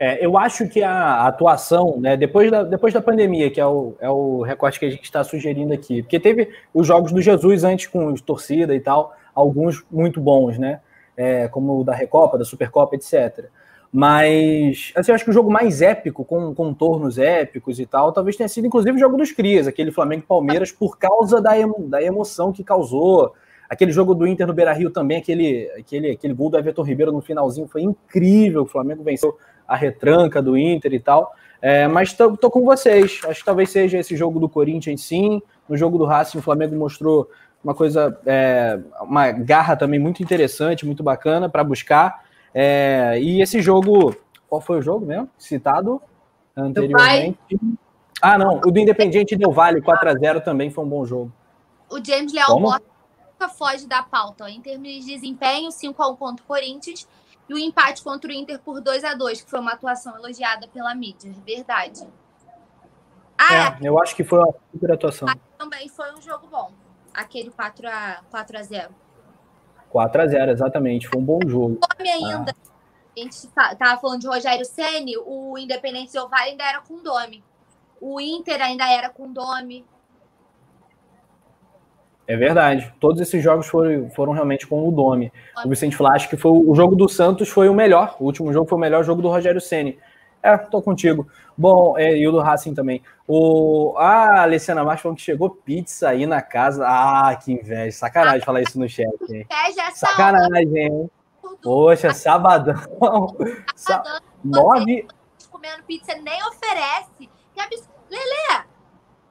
É, eu acho que a atuação, né, depois, da, depois da pandemia, que é o, é o recorte que a gente está sugerindo aqui, porque teve os jogos do Jesus antes com torcida e tal, alguns muito bons, né? É, como o da Recopa, da Supercopa, etc. Mas, assim, eu acho que o jogo mais épico, com contornos épicos e tal, talvez tenha sido, inclusive, o jogo dos Crias, aquele Flamengo-Palmeiras, por causa da, emo, da emoção que causou. Aquele jogo do Inter no Beira Rio também, aquele, aquele, aquele gol do Everton Ribeiro no finalzinho foi incrível. O Flamengo venceu a retranca do Inter e tal. É, mas tô, tô, com vocês. Acho que talvez seja esse jogo do Corinthians, sim. No jogo do Racing, o Flamengo mostrou uma coisa, é, uma garra também muito interessante, muito bacana para buscar. É, e esse jogo, qual foi o jogo mesmo? Citado anteriormente. Ah, não, o do Independiente deu Vale 4x0 também foi um bom jogo. O James Leal nunca foge da pauta. Ó. Em termos de desempenho, 5x1 contra o Corinthians e o empate contra o Inter por 2 a 2 que foi uma atuação elogiada pela mídia, verdade. Ah, é, eu acho que foi uma super atuação. Também foi um jogo bom, aquele 4 a 4 a 0 4 a 0 exatamente. Foi um bom jogo. Nome ainda. Ah. A gente tava falando de Rogério Ceni, o Independente Del Valle ainda era com Domi. O Inter ainda era com Domi. É verdade. Todos esses jogos foram, foram realmente com o Domi. O Vicente Flá, acho que foi o jogo do Santos foi o melhor. O último jogo foi o melhor jogo do Rogério Ceni. É, tô contigo. Bom, é, e o do Racing também. O, a Alessiana Marques falou que chegou pizza aí na casa. Ah, que inveja. Sacanagem falar isso no chat, hein? Inveja Sacanagem, hein? Poxa, sabadão. sabadão. Nove. Comendo pizza nem oferece. Lelê,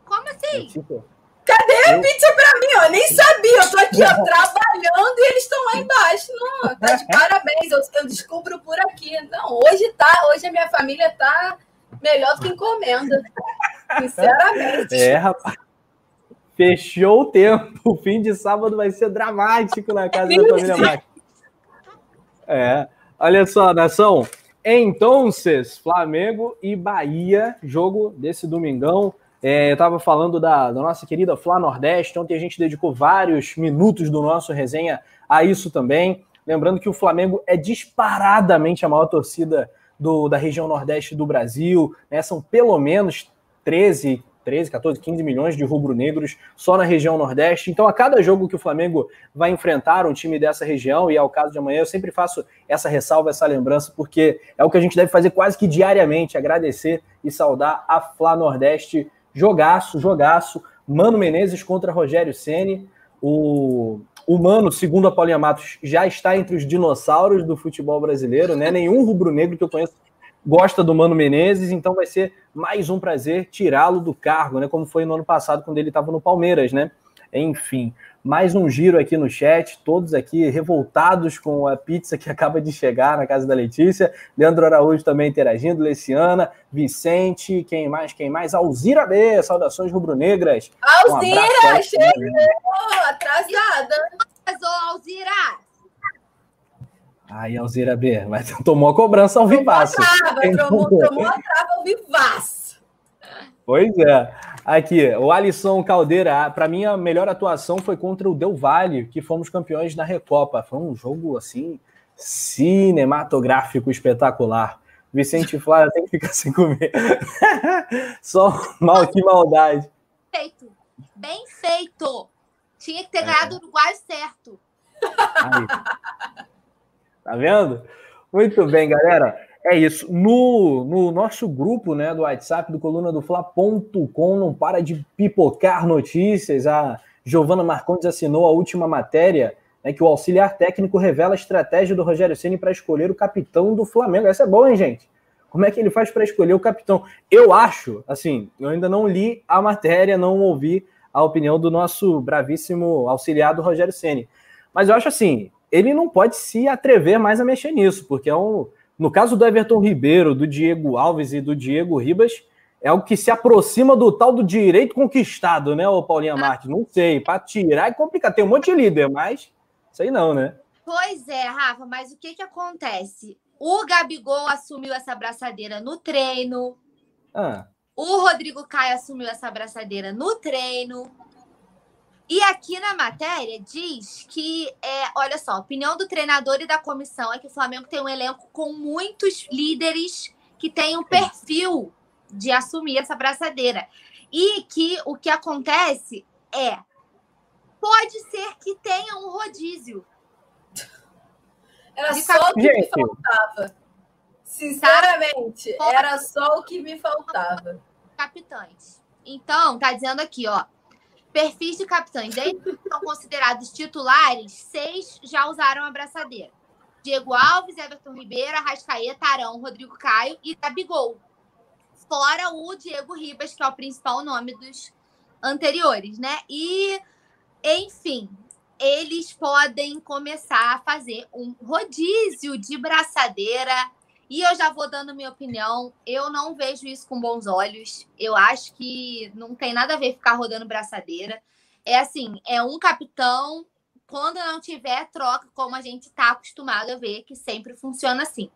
como assim? Tipo, Cadê a pizza pra mim? Eu nem sabia. Eu tô aqui, ó, trabalhando e eles estão lá embaixo. Não, tá de parabéns. Eu, eu, descubro por aqui. Não, hoje tá, hoje a minha família tá melhor do que encomenda. Sinceramente. É, rapaz. Fechou o tempo. O fim de sábado vai ser dramático na casa da família Max. É. Olha só, nação. Então, Flamengo e Bahia, jogo desse domingão. É, eu estava falando da, da, nossa querida Flá Nordeste, ontem a gente dedicou vários minutos do nosso resenha a isso também. Lembrando que o Flamengo é disparadamente a maior torcida do, da região Nordeste do Brasil, né? São pelo menos 13, 13, 14, 15 milhões de rubro-negros só na região Nordeste. Então, a cada jogo que o Flamengo vai enfrentar um time dessa região, e é o caso de amanhã, eu sempre faço essa ressalva, essa lembrança, porque é o que a gente deve fazer quase que diariamente, agradecer e saudar a Fla Nordeste. Jogaço, jogaço. Mano Menezes contra Rogério Ceni. O, o Mano, segundo a Paulinha Matos, já está entre os dinossauros do futebol brasileiro, né? Nenhum rubro-negro que eu conheço gosta do Mano Menezes, então vai ser mais um prazer tirá-lo do cargo, né? Como foi no ano passado, quando ele estava no Palmeiras, né? Enfim, mais um giro aqui no chat, todos aqui revoltados com a pizza que acaba de chegar na casa da Letícia. Leandro Araújo também interagindo, Leciana, Vicente, quem mais, quem mais? Alzira B, saudações rubro-negras. Alzira, um chegou, atrasada. Alzira! Aí, Alzira B, mas tomou a cobrança ao vivaço. Tomou, tomou, tomou a trava ao vivaço. Pois é. Aqui, o Alisson Caldeira, para mim a melhor atuação foi contra o Del Valle, que fomos campeões na Recopa. Foi um jogo assim cinematográfico espetacular. Vicente Flávio tem que ficar sem comer. Só mal que maldade. Feito. Bem feito. Tinha que ter é. ganhado o Uruguai certo. Aí. Tá vendo? Muito bem, galera. É isso. No, no nosso grupo né, do WhatsApp do coluna do Fla.com não para de pipocar notícias. A Giovana Marcondes assinou a última matéria né, que o auxiliar técnico revela a estratégia do Rogério Ceni para escolher o capitão do Flamengo. Essa é boa, hein, gente? Como é que ele faz para escolher o capitão? Eu acho, assim, eu ainda não li a matéria, não ouvi a opinião do nosso bravíssimo auxiliar do Rogério Ceni. Mas eu acho assim, ele não pode se atrever mais a mexer nisso, porque é um, no caso do Everton Ribeiro, do Diego Alves e do Diego Ribas, é o que se aproxima do tal do direito conquistado, né, o Paulinha ah. Martins? Não sei, para tirar é complicado. Tem um monte de líder, mas sei não, né? Pois é, Rafa, mas o que que acontece? O Gabigol assumiu essa abraçadeira no treino. Ah. O Rodrigo Caio assumiu essa abraçadeira no treino. E aqui na matéria diz que, é, olha só, a opinião do treinador e da comissão é que o Flamengo tem um elenco com muitos líderes que têm um perfil de assumir essa braçadeira. E que o que acontece é pode ser que tenha um rodízio. Era só o que me faltava. Sinceramente, era só o que me faltava. Capitães. Então, tá dizendo aqui, ó. Perfis de capitães, que são considerados titulares, seis já usaram a braçadeira. Diego Alves, Everton Ribeiro, Arrascaeta, Arão, Rodrigo Caio e Gabigol. Fora o Diego Ribas, que é o principal nome dos anteriores, né? E, enfim, eles podem começar a fazer um rodízio de braçadeira e eu já vou dando minha opinião. Eu não vejo isso com bons olhos. Eu acho que não tem nada a ver ficar rodando braçadeira. É assim, é um capitão. Quando não tiver troca, como a gente está acostumado a ver, que sempre funciona assim.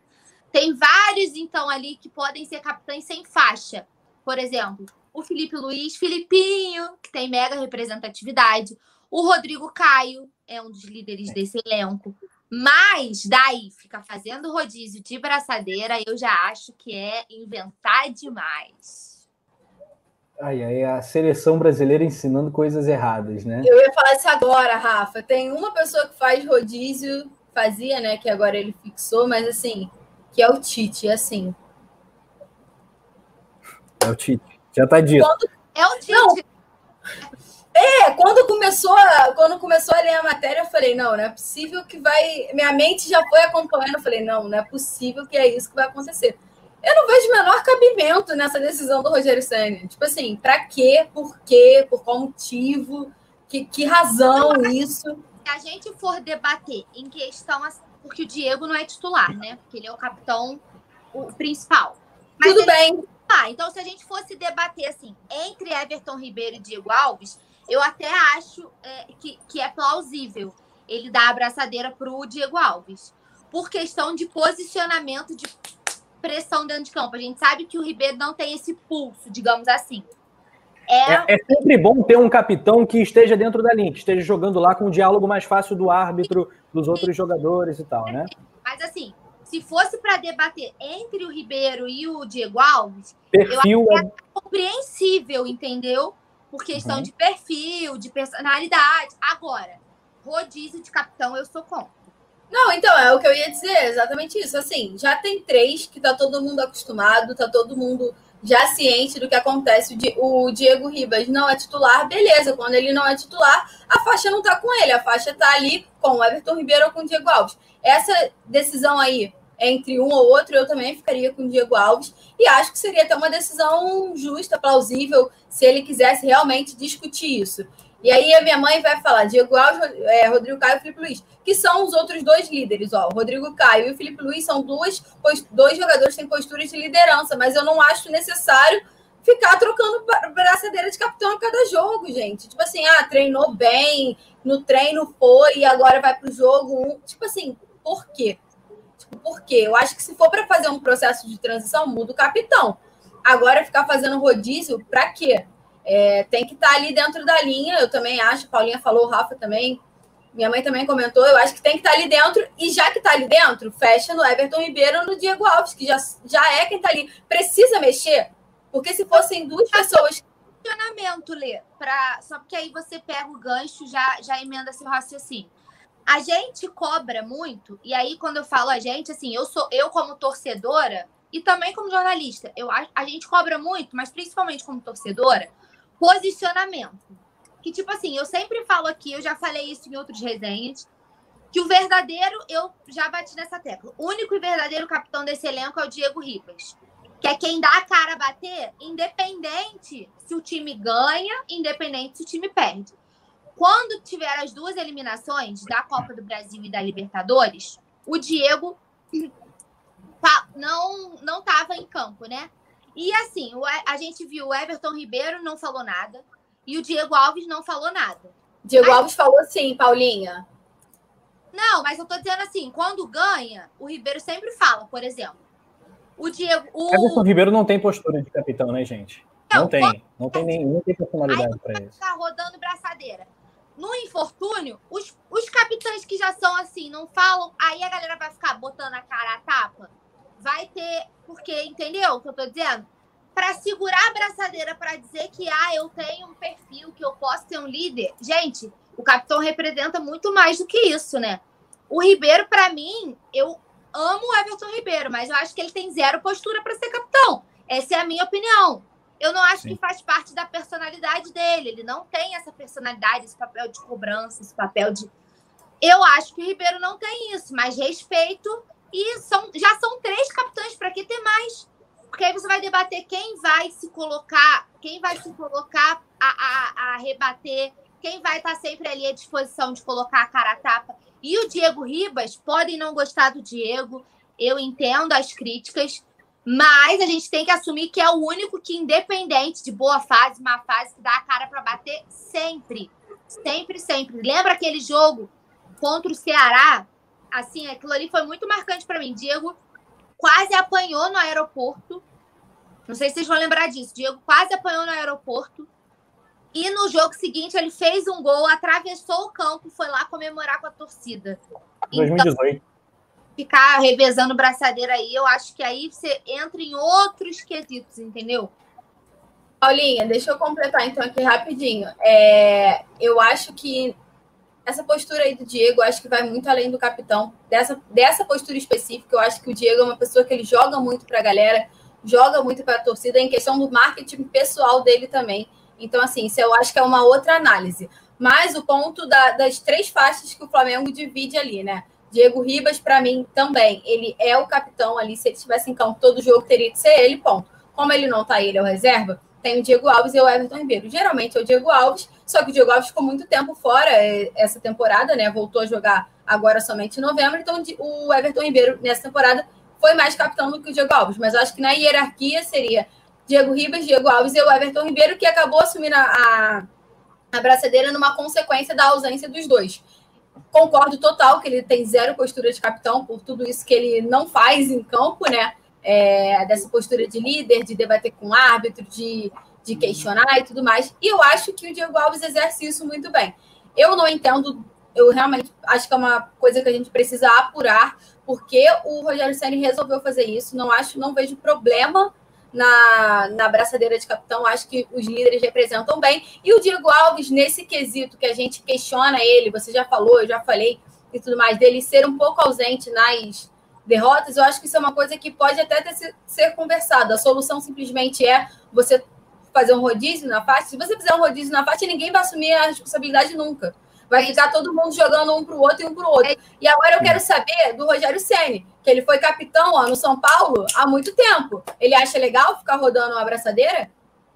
Tem vários, então, ali que podem ser capitães sem faixa. Por exemplo, o Felipe Luiz, Filipinho, que tem mega representatividade. O Rodrigo Caio é um dos líderes desse elenco. Mas daí ficar fazendo rodízio de braçadeira, eu já acho que é inventar demais. Ai, ai, a seleção brasileira ensinando coisas erradas, né? Eu ia falar isso agora, Rafa. Tem uma pessoa que faz rodízio, fazia, né? Que agora ele fixou, mas assim, que é o Tite, assim. É o Tite. Já tá dito. Quando... É o Tite. Não, é, quando começou, a, quando começou a ler a matéria, eu falei, não, não é possível que vai. Minha mente já foi acompanhando, eu falei, não, não é possível que é isso que vai acontecer. eu não vejo o menor cabimento nessa decisão do Rogério Senna. Tipo assim, para quê? Por quê? Por qual motivo? Que, que razão isso? Se a gente for debater em questão, porque o Diego não é titular, né? Porque ele é o capitão o principal. Mas Tudo bem. Ah, então se a gente fosse debater assim, entre Everton Ribeiro e Diego Alves, eu até acho é, que, que é plausível ele dar a abraçadeira para o Diego Alves. Por questão de posicionamento de pressão dentro de campo. A gente sabe que o Ribeiro não tem esse pulso, digamos assim. É... É, é... sempre bom ter um capitão que esteja dentro da linha, que esteja jogando lá com um diálogo mais fácil do árbitro, dos outros jogadores e tal, né? Mas assim, se fosse para debater entre o Ribeiro e o Diego Alves, perfil eu acho que é compreensível, entendeu? Por questão uhum. de perfil, de personalidade. Agora, rodízio de capitão, eu sou contra. Não, então, é o que eu ia dizer, exatamente isso. Assim, já tem três que tá todo mundo acostumado, tá todo mundo já ciente do que acontece. O Diego Ribas não é titular, beleza. Quando ele não é titular, a faixa não tá com ele, a faixa tá ali com o Everton Ribeiro ou com o Diego Alves. Essa decisão aí, entre um ou outro, eu também ficaria com o Diego Alves. E acho que seria até uma decisão justa, plausível, se ele quisesse realmente discutir isso. E aí a minha mãe vai falar Diego Alves, é, Rodrigo Caio e Felipe Luiz, que são os outros dois líderes. Ó. O Rodrigo Caio e o Felipe Luiz são duas, dois jogadores que têm posturas de liderança, mas eu não acho necessário ficar trocando braçadeira de capitão a cada jogo, gente. Tipo assim, ah, treinou bem, no treino foi e agora vai para o jogo. Tipo assim, por quê? Por quê? Eu acho que se for para fazer um processo de transição, muda o capitão. Agora ficar fazendo rodízio, para quê? É, tem que estar tá ali dentro da linha, eu também acho, Paulinha falou, Rafa também, minha mãe também comentou, eu acho que tem que estar tá ali dentro, e já que está ali dentro, fecha no Everton Ribeiro no Diego Alves, que já, já é quem está ali. Precisa mexer, porque se fossem duas pessoas. Funcionamento, Lê, pra... só porque aí você pega o gancho, já, já emenda seu raciocínio. A gente cobra muito, e aí quando eu falo a gente, assim, eu sou eu como torcedora e também como jornalista, eu a gente cobra muito, mas principalmente como torcedora, posicionamento. Que, tipo assim, eu sempre falo aqui, eu já falei isso em outros resenhas, que o verdadeiro, eu já bati nessa tecla. O único e verdadeiro capitão desse elenco é o Diego Ribas. Que é quem dá a cara a bater, independente se o time ganha, independente se o time perde. Quando tiver as duas eliminações da Copa do Brasil e da Libertadores, o Diego não não estava em campo, né? E assim, a gente viu o Everton Ribeiro não falou nada e o Diego Alves não falou nada. Diego Aí, Alves falou sim, Paulinha. Não, mas eu tô dizendo assim, quando ganha, o Ribeiro sempre fala, por exemplo. O Diego. O... Everton Ribeiro não tem postura de capitão, né, gente? Não, não tem. Não tem nem não tem personalidade para isso. Tá rodando braçadeira. No infortúnio, os, os capitães que já são assim, não falam, aí a galera vai ficar botando a cara a tapa. Vai ter porque, entendeu o que eu tô dizendo? Para segurar a braçadeira para dizer que ah, eu tenho um perfil, que eu posso ser um líder. Gente, o capitão representa muito mais do que isso, né? O Ribeiro, para mim, eu amo o Everton Ribeiro, mas eu acho que ele tem zero postura para ser capitão. Essa é a minha opinião. Eu não acho Sim. que faz parte da personalidade dele. Ele não tem essa personalidade, esse papel de cobrança, esse papel de. Eu acho que o Ribeiro não tem isso, mas respeito e são, já são três capitães, para que ter mais? Porque aí você vai debater quem vai se colocar, quem vai se colocar a, a, a rebater, quem vai estar sempre ali à disposição de colocar a cara a tapa. E o Diego Ribas, podem não gostar do Diego, eu entendo as críticas, mas a gente tem que assumir que é o único que, independente de boa fase, má fase, que dá a cara para bater sempre. Sempre, sempre. Lembra aquele jogo contra o Ceará, assim, aquilo ali foi muito marcante para mim. Diego quase apanhou no aeroporto. Não sei se vocês vão lembrar disso. Diego quase apanhou no aeroporto. E no jogo seguinte ele fez um gol, atravessou o campo, foi lá comemorar com a torcida. 2018. Então, ficar revezando braçadeira aí, eu acho que aí você entra em outros quesitos, entendeu? Paulinha, deixa eu completar então aqui rapidinho. É, eu acho que essa postura aí do Diego, acho que vai muito além do capitão. Dessa, dessa postura específica, eu acho que o Diego é uma pessoa que ele joga muito para a galera, joga muito para a torcida, em questão do marketing pessoal dele também. Então, assim, isso eu acho que é uma outra análise. Mas o ponto da, das três faixas que o Flamengo divide ali, né? Diego Ribas, para mim, também. Ele é o capitão ali. Se ele estivesse em campo todo jogo, teria que ser ele, ponto. Como ele não tá, ele é o reserva, tem o Diego Alves e o Everton Ribeiro. Geralmente é o Diego Alves, só que o Diego Alves ficou muito tempo fora é, essa temporada, né? Voltou a jogar agora somente em novembro. Então, o Everton Ribeiro, nessa temporada, foi mais capitão do que o Diego Alves. Mas acho que na hierarquia seria Diego Ribas, Diego Alves e o Everton Ribeiro, que acabou assumindo a, a, a braçadeira numa consequência da ausência dos dois. Concordo total que ele tem zero postura de capitão por tudo isso que ele não faz em campo, né? É, dessa postura de líder, de debater com o árbitro, de, de questionar e tudo mais. E eu acho que o Diego Alves exerce isso muito bem. Eu não entendo, eu realmente acho que é uma coisa que a gente precisa apurar, porque o Rogério Senna resolveu fazer isso. Não acho, não vejo problema na, na braçadeira de capitão, acho que os líderes representam bem. E o Diego Alves, nesse quesito que a gente questiona ele, você já falou, eu já falei e tudo mais, dele ser um pouco ausente nas derrotas, eu acho que isso é uma coisa que pode até ter, ser conversada. A solução simplesmente é você fazer um rodízio na faixa. Se você fizer um rodízio na faixa, ninguém vai assumir a responsabilidade nunca. Vai ficar todo mundo jogando um para o outro e um para o outro. E agora eu quero saber do Rogério Ceni, que ele foi capitão ó, no São Paulo há muito tempo. Ele acha legal ficar rodando uma abraçadeira?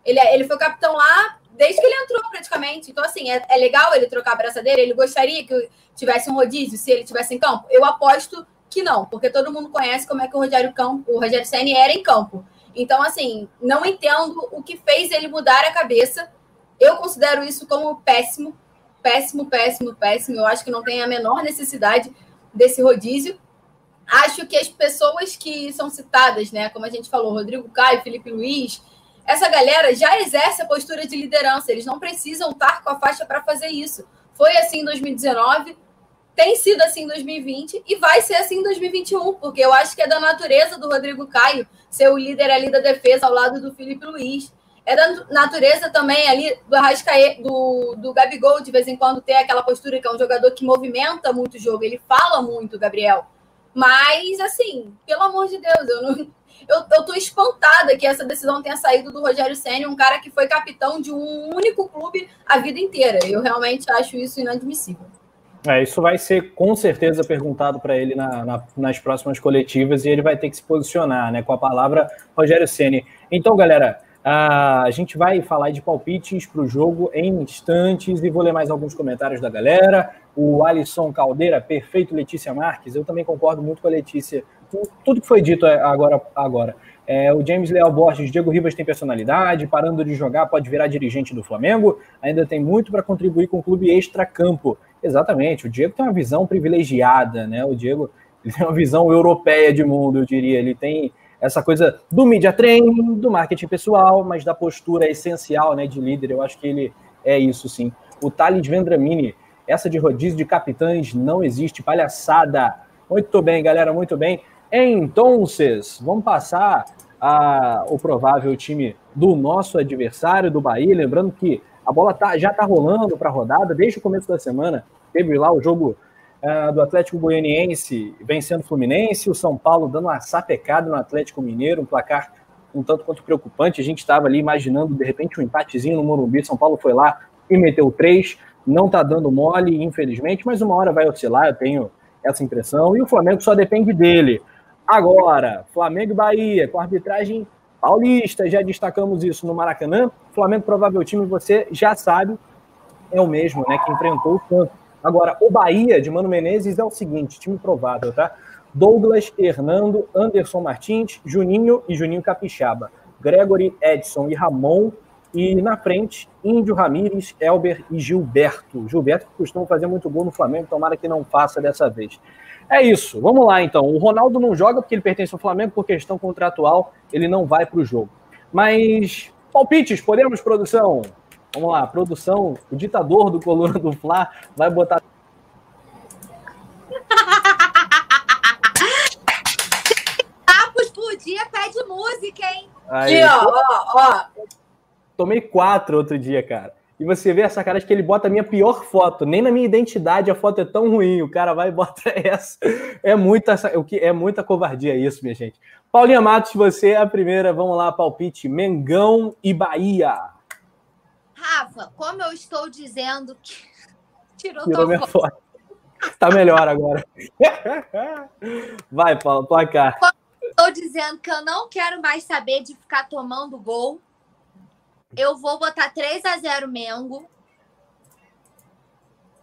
Ele, é, ele foi capitão lá desde que ele entrou, praticamente. Então, assim, é, é legal ele trocar a abraçadeira? Ele gostaria que tivesse um rodízio se ele tivesse em campo? Eu aposto que não, porque todo mundo conhece como é que o Rogério, Campo, o Rogério Ceni era em campo. Então, assim, não entendo o que fez ele mudar a cabeça. Eu considero isso como péssimo péssimo, péssimo, péssimo. Eu acho que não tem a menor necessidade desse rodízio. Acho que as pessoas que são citadas, né, como a gente falou, Rodrigo Caio, Felipe Luiz, essa galera já exerce a postura de liderança. Eles não precisam estar com a faixa para fazer isso. Foi assim em 2019, tem sido assim em 2020 e vai ser assim em 2021, porque eu acho que é da natureza do Rodrigo Caio ser o líder ali da defesa ao lado do Felipe Luiz. É da natureza também ali do Arrascaê, do, do Gabigol, de vez em quando ter aquela postura que é um jogador que movimenta muito o jogo, ele fala muito, Gabriel. Mas, assim, pelo amor de Deus, eu não. Eu, eu tô espantada que essa decisão tenha saído do Rogério Senna, um cara que foi capitão de um único clube a vida inteira. Eu realmente acho isso inadmissível. É, isso vai ser com certeza perguntado para ele na, na, nas próximas coletivas e ele vai ter que se posicionar né, com a palavra Rogério Ceni. Então, galera, ah, a gente vai falar de palpites para o jogo em instantes e vou ler mais alguns comentários da galera. O Alisson Caldeira, perfeito, Letícia Marques. Eu também concordo muito com a Letícia. Tudo que foi dito agora. agora. É, o James Leal Borges, Diego Ribas tem personalidade, parando de jogar pode virar dirigente do Flamengo, ainda tem muito para contribuir com o clube extra-campo. Exatamente, o Diego tem uma visão privilegiada, né? O Diego tem uma visão europeia de mundo, eu diria. Ele tem essa coisa do media training, do marketing pessoal, mas da postura essencial né, de líder. Eu acho que ele é isso, sim. O Thales Vendramini, essa de rodízio de capitães não existe, palhaçada. Muito bem, galera, muito bem. Então, vamos passar a, o provável time do nosso adversário, do Bahia. Lembrando que a bola tá, já está rolando para a rodada desde o começo da semana. Teve lá o jogo uh, do Atlético Goianiense vencendo o Fluminense, o São Paulo dando uma sapecada no Atlético Mineiro, um placar um tanto quanto preocupante. A gente estava ali imaginando, de repente, um empatezinho no Morumbi. São Paulo foi lá e meteu três. Não está dando mole, infelizmente, mas uma hora vai oscilar, eu tenho essa impressão. E o Flamengo só depende dele. Agora, Flamengo e Bahia, com arbitragem paulista, já destacamos isso no Maracanã. Flamengo, provável time, você já sabe, é o mesmo, né, que enfrentou o Santos. Agora, o Bahia de Mano Menezes é o seguinte, time provável, tá? Douglas, Hernando, Anderson Martins, Juninho e Juninho Capixaba. Gregory, Edson e Ramon. E na frente, Índio Ramires, Elber e Gilberto. Gilberto que costuma fazer muito gol no Flamengo, tomara que não faça dessa vez. É isso, vamos lá então. O Ronaldo não joga porque ele pertence ao Flamengo por questão contratual, ele não vai para o jogo. Mas palpites, podemos, produção? Vamos lá, produção, o ditador do coluna do Fla vai botar. Tapos por dia pede música, hein? Aí, Aqui, ó, ó, ó. Tomei quatro outro dia, cara. E você vê essa cara de que ele bota a minha pior foto. Nem na minha identidade a foto é tão ruim. O cara vai e bota essa. É muita, o que é muita covardia isso, minha gente. Paulinha Matos, você é a primeira. Vamos lá, palpite. Mengão e Bahia. Rafa, como eu estou dizendo que. Tirou, Tirou minha foto. foto. Tá melhor agora. Vai, Paulo, placar. Estou dizendo que eu não quero mais saber de ficar tomando gol. Eu vou botar 3 a 0 Mengo.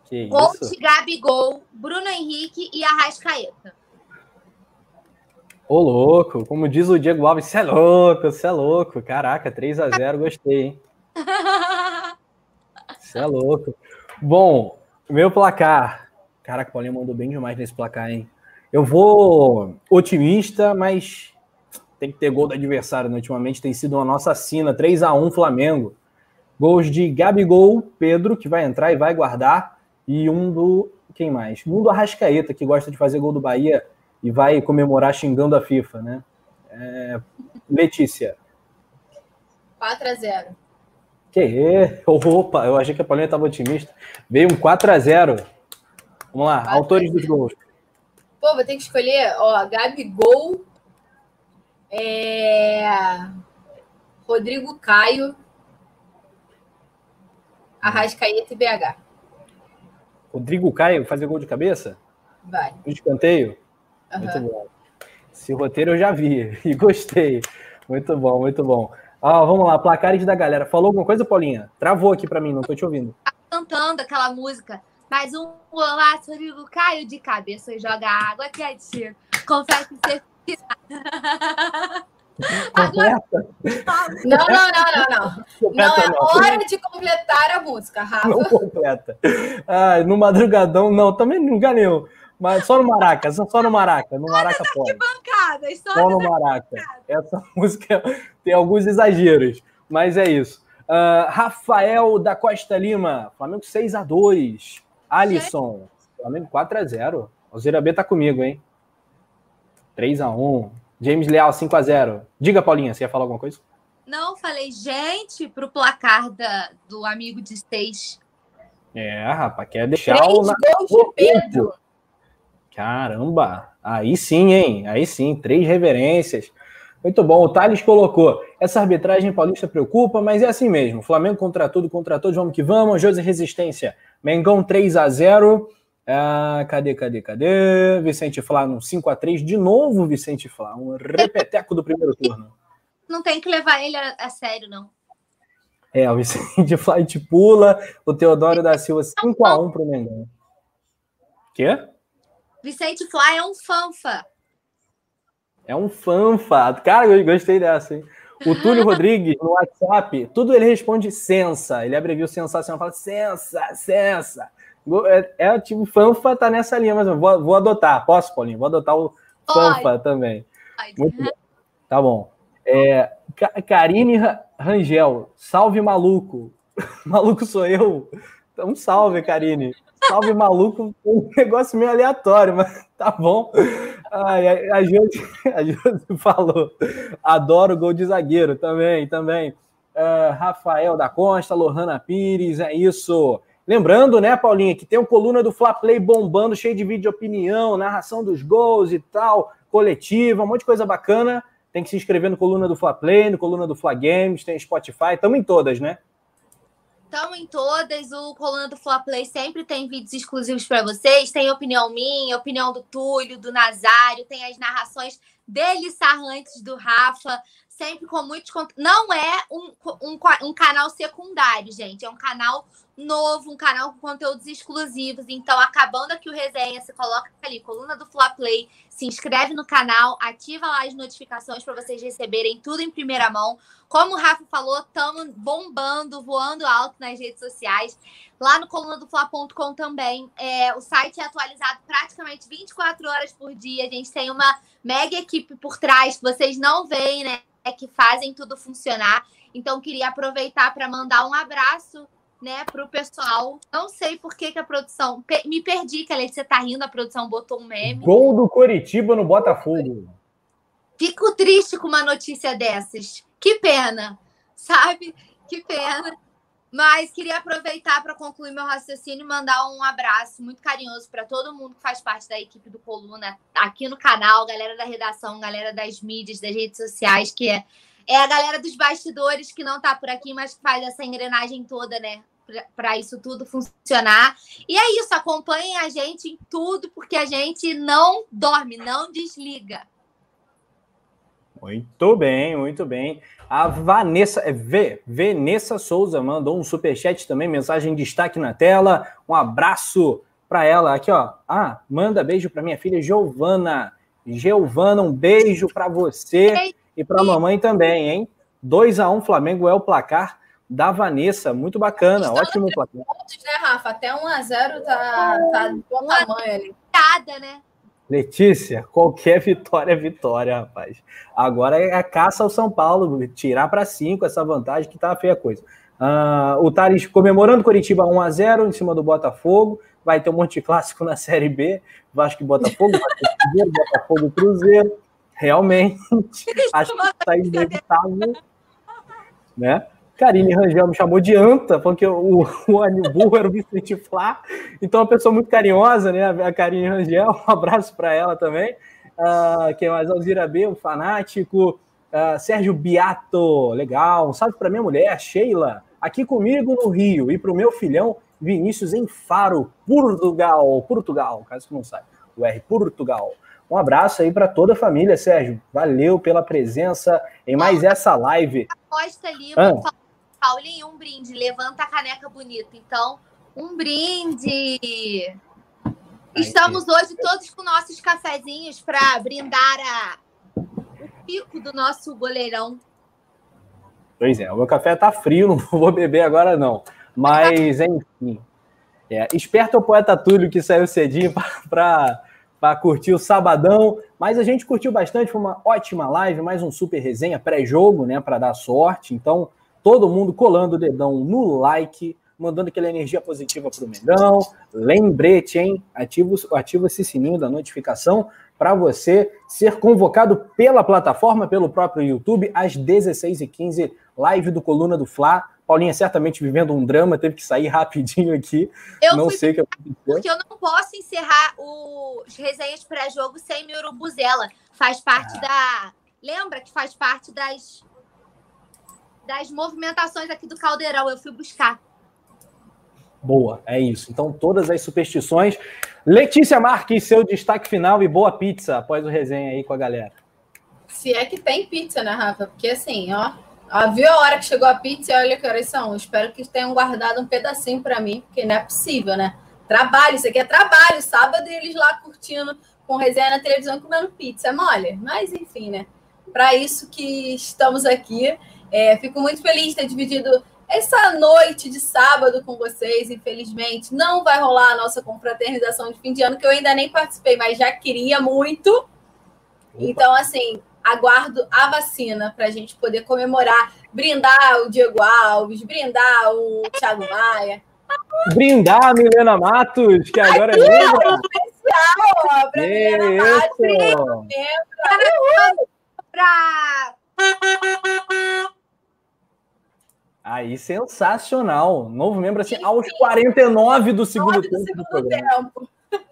Que Gol isso? de Gabigol, Bruno Henrique e Arrascaeta. Ô, louco. Como diz o Diego Alves, você é louco, você é louco. Caraca, 3 a 0 gostei, hein? Você é louco. Bom, meu placar. Caraca, o Paulinho mandou bem demais nesse placar, hein? Eu vou otimista, mas tem que ter gol do adversário. Né? Ultimamente tem sido uma nossa sina. 3 a 1 Flamengo. Gols de Gabigol, Pedro, que vai entrar e vai guardar. E um do. Quem mais? Um do Arrascaeta, que gosta de fazer gol do Bahia e vai comemorar xingando a FIFA, né? É, Letícia. 4 a 0 Que é? Opa, eu achei que a Paulinha estava otimista. Veio um 4 a 0 Vamos lá, 4 a autores dos gols. Pô, vou ter que escolher, ó, Gabigol, é... Rodrigo Caio, Arrascaeta e BH. Rodrigo Caio fazer gol de cabeça? Vai. De escanteio? Muito Aham. bom. Esse roteiro eu já vi e gostei. Muito bom, muito bom. Ah, vamos lá, placares da galera. Falou alguma coisa, Paulinha? Travou aqui para mim, não tô te ouvindo. Cantando aquela música. Mais um golaço, Rodrigo Caio de cabeça e joga água que é tiro. Confere que você. Completa? Não, não, não, não, não. Não é hora de completar a música, Rafa. Não completa. Ah, no madrugadão, não, também não nenhum. Mas só no Maraca, só no Maraca. No Maraca pode. Bancada, só Só no Maraca. Essa música tem alguns exageros, mas é isso. Ah, Rafael da Costa Lima, Flamengo 6 a 2 Alisson, Flamengo 4 a 0 O Zera B tá comigo, hein? 3 a 1 James Leal 5 a 0 Diga, Paulinha, você ia falar alguma coisa? Não, falei, gente, pro placar da, do amigo de seis. É, rapaz, quer deixar Três o. gols de Pedro. Caramba! Aí sim, hein? Aí sim, três reverências. Muito bom. O Thales colocou. Essa arbitragem paulista preocupa, mas é assim mesmo. Flamengo contra tudo, contra todos, vamos que vamos. José Resistência. Mengão 3 a 0 ah, cadê, cadê, cadê? Vicente Flá no 5 a 3 De novo, Vicente Flá. Um repeteco do primeiro turno. Não tem que levar ele a, a sério, não. É, o Vicente Flá te pula. O Teodoro da Silva 5 a 1 pro Mengão. Quê? Vicente Fly é um fanfa. É um fanfa. Cara, eu gostei dessa, hein? O Túlio Rodrigues, no WhatsApp, tudo ele responde sensa. Ele abrevia o sensacional, fala sensa, sensa. É, é tipo, fanfa tá nessa linha, mas vou, vou adotar. Posso, Paulinho? Vou adotar o fanfa também. Muito bom. Tá bom. É, Karine Ra- Rangel, salve maluco. maluco sou eu. Então, salve, Karine. Salve maluco, um negócio meio aleatório, mas tá bom. Ai, a, a, Josi, a Josi falou, adoro gol de zagueiro também, também. Ah, Rafael da Costa, Lohana Pires, é isso. Lembrando, né, Paulinha, que tem o coluna do Fla Play bombando, cheio de vídeo de opinião, narração dos gols e tal, coletiva, um monte de coisa bacana. Tem que se inscrever no coluna do Fla Play, no coluna do Fla Games, tem Spotify, estamos em todas, né? Estão em todas. O Coluna do Fla Play sempre tem vídeos exclusivos para vocês. Tem opinião minha, opinião do Túlio, do Nazário, tem as narrações delissarrantes do Rafa, sempre com muitos. Não é um, um, um canal secundário, gente. É um canal novo, um canal com conteúdos exclusivos. Então, acabando aqui o resenha, você coloca ali, coluna do Fla Play, se inscreve no canal, ativa lá as notificações para vocês receberem tudo em primeira mão. Como o Rafa falou, estamos bombando, voando alto nas redes sociais. Lá no colunadofla.com também. É, o site é atualizado praticamente 24 horas por dia. A gente tem uma mega equipe por trás que vocês não veem, né? Que fazem tudo funcionar. Então, queria aproveitar para mandar um abraço né, pro pessoal. Não sei por que, que a produção. Me perdi, que a Letícia tá rindo, a produção botou um meme. Gol do Coritiba no Botafogo. Fico triste com uma notícia dessas. Que pena, sabe? Que pena. Mas queria aproveitar para concluir meu raciocínio e mandar um abraço muito carinhoso para todo mundo que faz parte da equipe do Coluna aqui no canal, galera da redação, galera das mídias, das redes sociais, que é, é a galera dos bastidores que não tá por aqui, mas que faz essa engrenagem toda, né? para isso tudo funcionar. E é isso, acompanhem a gente em tudo, porque a gente não dorme, não desliga. Muito bem, muito bem. A Vanessa, é V, Vanessa Souza mandou um superchat também, mensagem de destaque na tela. Um abraço para ela aqui, ó. Ah, manda beijo para minha filha Giovana. Giovana, um beijo para você e para a mamãe também, hein? 2 a 1 Flamengo é o placar da Vanessa, muito bacana, ótimo placar. Pontos, né, Rafa? Até 1 a 0 tá, tá bom tamanho ali. né? Letícia, qualquer vitória é vitória, rapaz. Agora é a caça ao São Paulo, tirar para cinco essa vantagem que tá feia a coisa. Uh, o Thales comemorando Curitiba 1 a 0 em cima do Botafogo. Vai ter um monte de clássico na Série B. Vasco e Botafogo, Cruzeiro, Botafogo Cruzeiro. Realmente, acho que está inevitável. Né? Karine Rangel me chamou de anta, porque o, o, o burro era o Vicente Flá. Então, uma pessoa muito carinhosa, né? A Karine Rangel, um abraço para ela também. Uh, quem mais? Alzira B, o fanático. Uh, Sérgio Biato, legal. Um salve para minha mulher, Sheila, aqui comigo no Rio. E para o meu filhão, Vinícius, em Faro, Portugal. Portugal, caso que não saiba. O R, Portugal. Um abraço aí para toda a família, Sérgio. Valeu pela presença em mais essa live. Aposta ali, ah. Paulinho, um brinde. Levanta a caneca bonita. Então, um brinde. Estamos hoje todos com nossos cafezinhos para brindar a... o pico do nosso goleirão. Pois é, o meu café tá frio, não vou beber agora não. Mas, enfim. É, esperto é o poeta Túlio que saiu cedinho para curtir o sabadão. Mas a gente curtiu bastante, foi uma ótima live, mais um super resenha pré-jogo, né, para dar sorte. Então, todo mundo colando o dedão no like, mandando aquela energia positiva para o Mengão. Lembrete, hein? Ativa, ativa esse sininho da notificação para você ser convocado pela plataforma, pelo próprio YouTube, às 16h15, live do Coluna do Fla. Paulinha certamente vivendo um drama, teve que sair rapidinho aqui. Eu não sei o que aconteceu. Porque eu não posso encerrar os resenhas pré-jogo sem meu urubuzela. Faz parte ah. da. Lembra que faz parte das das movimentações aqui do Caldeirão. Eu fui buscar. Boa, é isso. Então, todas as superstições. Letícia Marques, seu destaque final e boa pizza após o resenha aí com a galera. Se é que tem pizza, né, Rafa? Porque assim, ó, ó viu a hora que chegou a pizza e olha que horas são. Espero que tenham guardado um pedacinho para mim, porque não é possível, né? Trabalho, isso aqui é trabalho. Sábado eles lá curtindo com resenha na televisão comendo pizza. É mole, mas enfim, né? Para isso que estamos aqui. É, fico muito feliz de ter dividido essa noite de sábado com vocês. Infelizmente, não vai rolar a nossa confraternização de fim de ano, que eu ainda nem participei, mas já queria muito. Opa. Então, assim, aguardo a vacina para a gente poder comemorar, brindar o Diego Alves, brindar o Thiago Maia. Brindar a Milena Matos, que agora Aqui, é membro. especial, para Milena Matos, Para Aí, sensacional. Novo membro assim, aos 49 do segundo tempo. Do segundo do tempo.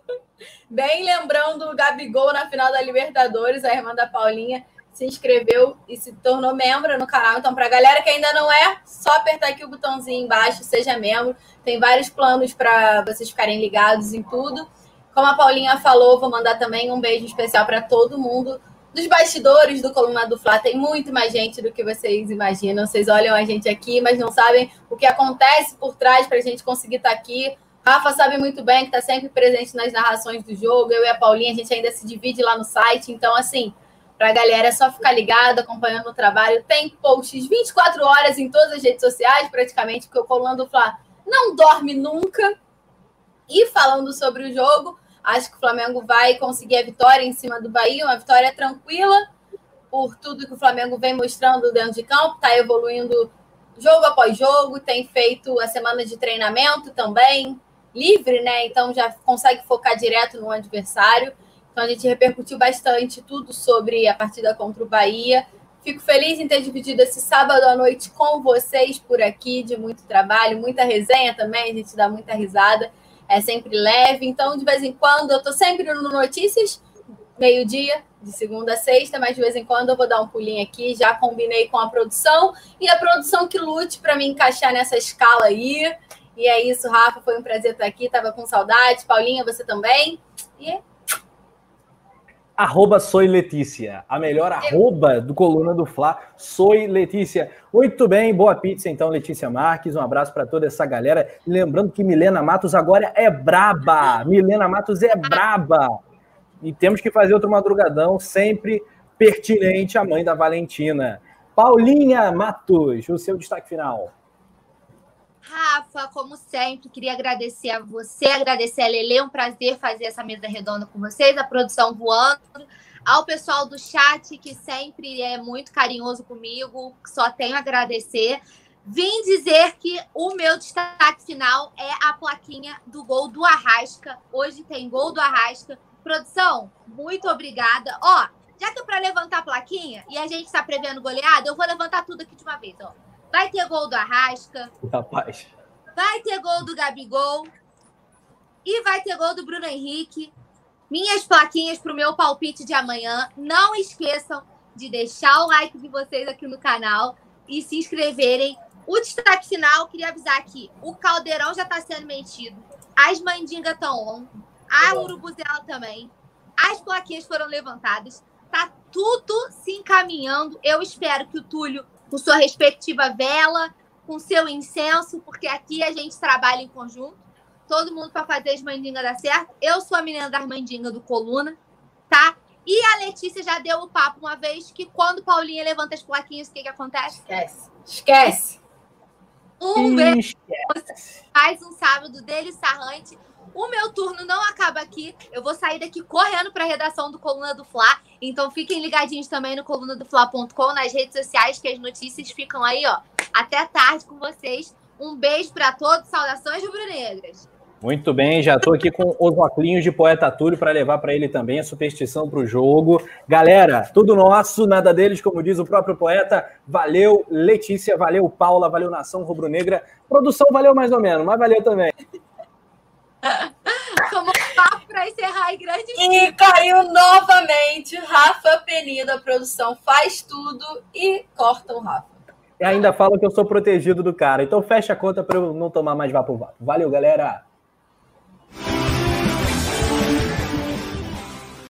Bem lembrando o Gabigol na final da Libertadores, a irmã da Paulinha se inscreveu e se tornou membro no canal. Então, para a galera que ainda não é, só apertar aqui o botãozinho embaixo, seja membro. Tem vários planos para vocês ficarem ligados em tudo. Como a Paulinha falou, vou mandar também um beijo especial para todo mundo dos bastidores do Coluna do Fla tem muito mais gente do que vocês imaginam. Vocês olham a gente aqui, mas não sabem o que acontece por trás para a gente conseguir estar tá aqui. Rafa sabe muito bem que está sempre presente nas narrações do jogo. Eu e a Paulinha, a gente ainda se divide lá no site. Então, assim, para a galera é só ficar ligado, acompanhando o trabalho. Tem posts 24 horas em todas as redes sociais, praticamente, porque o Coluna do Fla não dorme nunca. E falando sobre o jogo, Acho que o Flamengo vai conseguir a vitória em cima do Bahia, uma vitória tranquila, por tudo que o Flamengo vem mostrando dentro de campo, está evoluindo jogo após jogo, tem feito a semana de treinamento também, livre, né? Então já consegue focar direto no adversário. Então a gente repercutiu bastante tudo sobre a partida contra o Bahia. Fico feliz em ter dividido esse sábado à noite com vocês por aqui, de muito trabalho, muita resenha também, a gente dá muita risada é sempre leve. Então, de vez em quando, eu estou sempre no Notícias, meio-dia, de segunda a sexta, mas de vez em quando eu vou dar um pulinho aqui. Já combinei com a produção e a produção que lute para me encaixar nessa escala aí. E é isso, Rafa. Foi um prazer estar aqui. Tava com saudade. Paulinha, você também. E é arroba Soy Letícia, a melhor arroba do Coluna do Fla, Soy Letícia. Muito bem, boa pizza então, Letícia Marques, um abraço para toda essa galera. Lembrando que Milena Matos agora é braba, Milena Matos é braba. E temos que fazer outro madrugadão, sempre pertinente à mãe da Valentina. Paulinha Matos, o seu destaque final. Rafa, como sempre, queria agradecer a você, agradecer a Lele, é um prazer fazer essa mesa redonda com vocês, a produção voando, ao pessoal do chat que sempre é muito carinhoso comigo, só tenho a agradecer. Vim dizer que o meu destaque final é a plaquinha do gol do Arrasca. Hoje tem gol do Arrasca. Produção, muito obrigada. Ó, já que é para levantar a plaquinha e a gente está prevendo goleada, eu vou levantar tudo aqui de uma vez, ó. Vai ter gol do Arrasca. Rapaz. Vai ter gol do Gabigol. E vai ter gol do Bruno Henrique. Minhas plaquinhas para o meu palpite de amanhã. Não esqueçam de deixar o like de vocês aqui no canal e se inscreverem. O destaque final, queria avisar aqui: o caldeirão já está sendo mentido. As mandingas estão on. A urubuzela também. As plaquinhas foram levantadas. Tá tudo se encaminhando. Eu espero que o Túlio com sua respectiva vela, com seu incenso, porque aqui a gente trabalha em conjunto. Todo mundo para fazer as mandingas dar certo. Eu sou a menina das mandingas do Coluna, tá? E a Letícia já deu o papo uma vez que quando Paulinha levanta as plaquinhas, o que, que acontece? Esquece. Esquece. Um beijo. Faz um sábado dele sarrante. O meu turno não acaba aqui. Eu vou sair daqui correndo para a redação do Coluna do Fla. Então fiquem ligadinhos também no colunadofla.com, nas redes sociais, que as notícias ficam aí, ó. Até tarde com vocês. Um beijo para todos. Saudações rubro-negras. Muito bem, já estou aqui com os óculos de poeta Túlio para levar para ele também a superstição para o jogo. Galera, tudo nosso, nada deles, como diz o próprio poeta. Valeu, Letícia, valeu, Paula, valeu, Nação Rubro-Negra. Produção valeu mais ou menos, mas valeu também. Como papo para encerrar em grande E caiu novamente Rafa Penido. A produção faz tudo e corta o Rafa. E ainda fala que eu sou protegido do cara. Então fecha a conta para eu não tomar mais vapo vapo. Valeu, galera!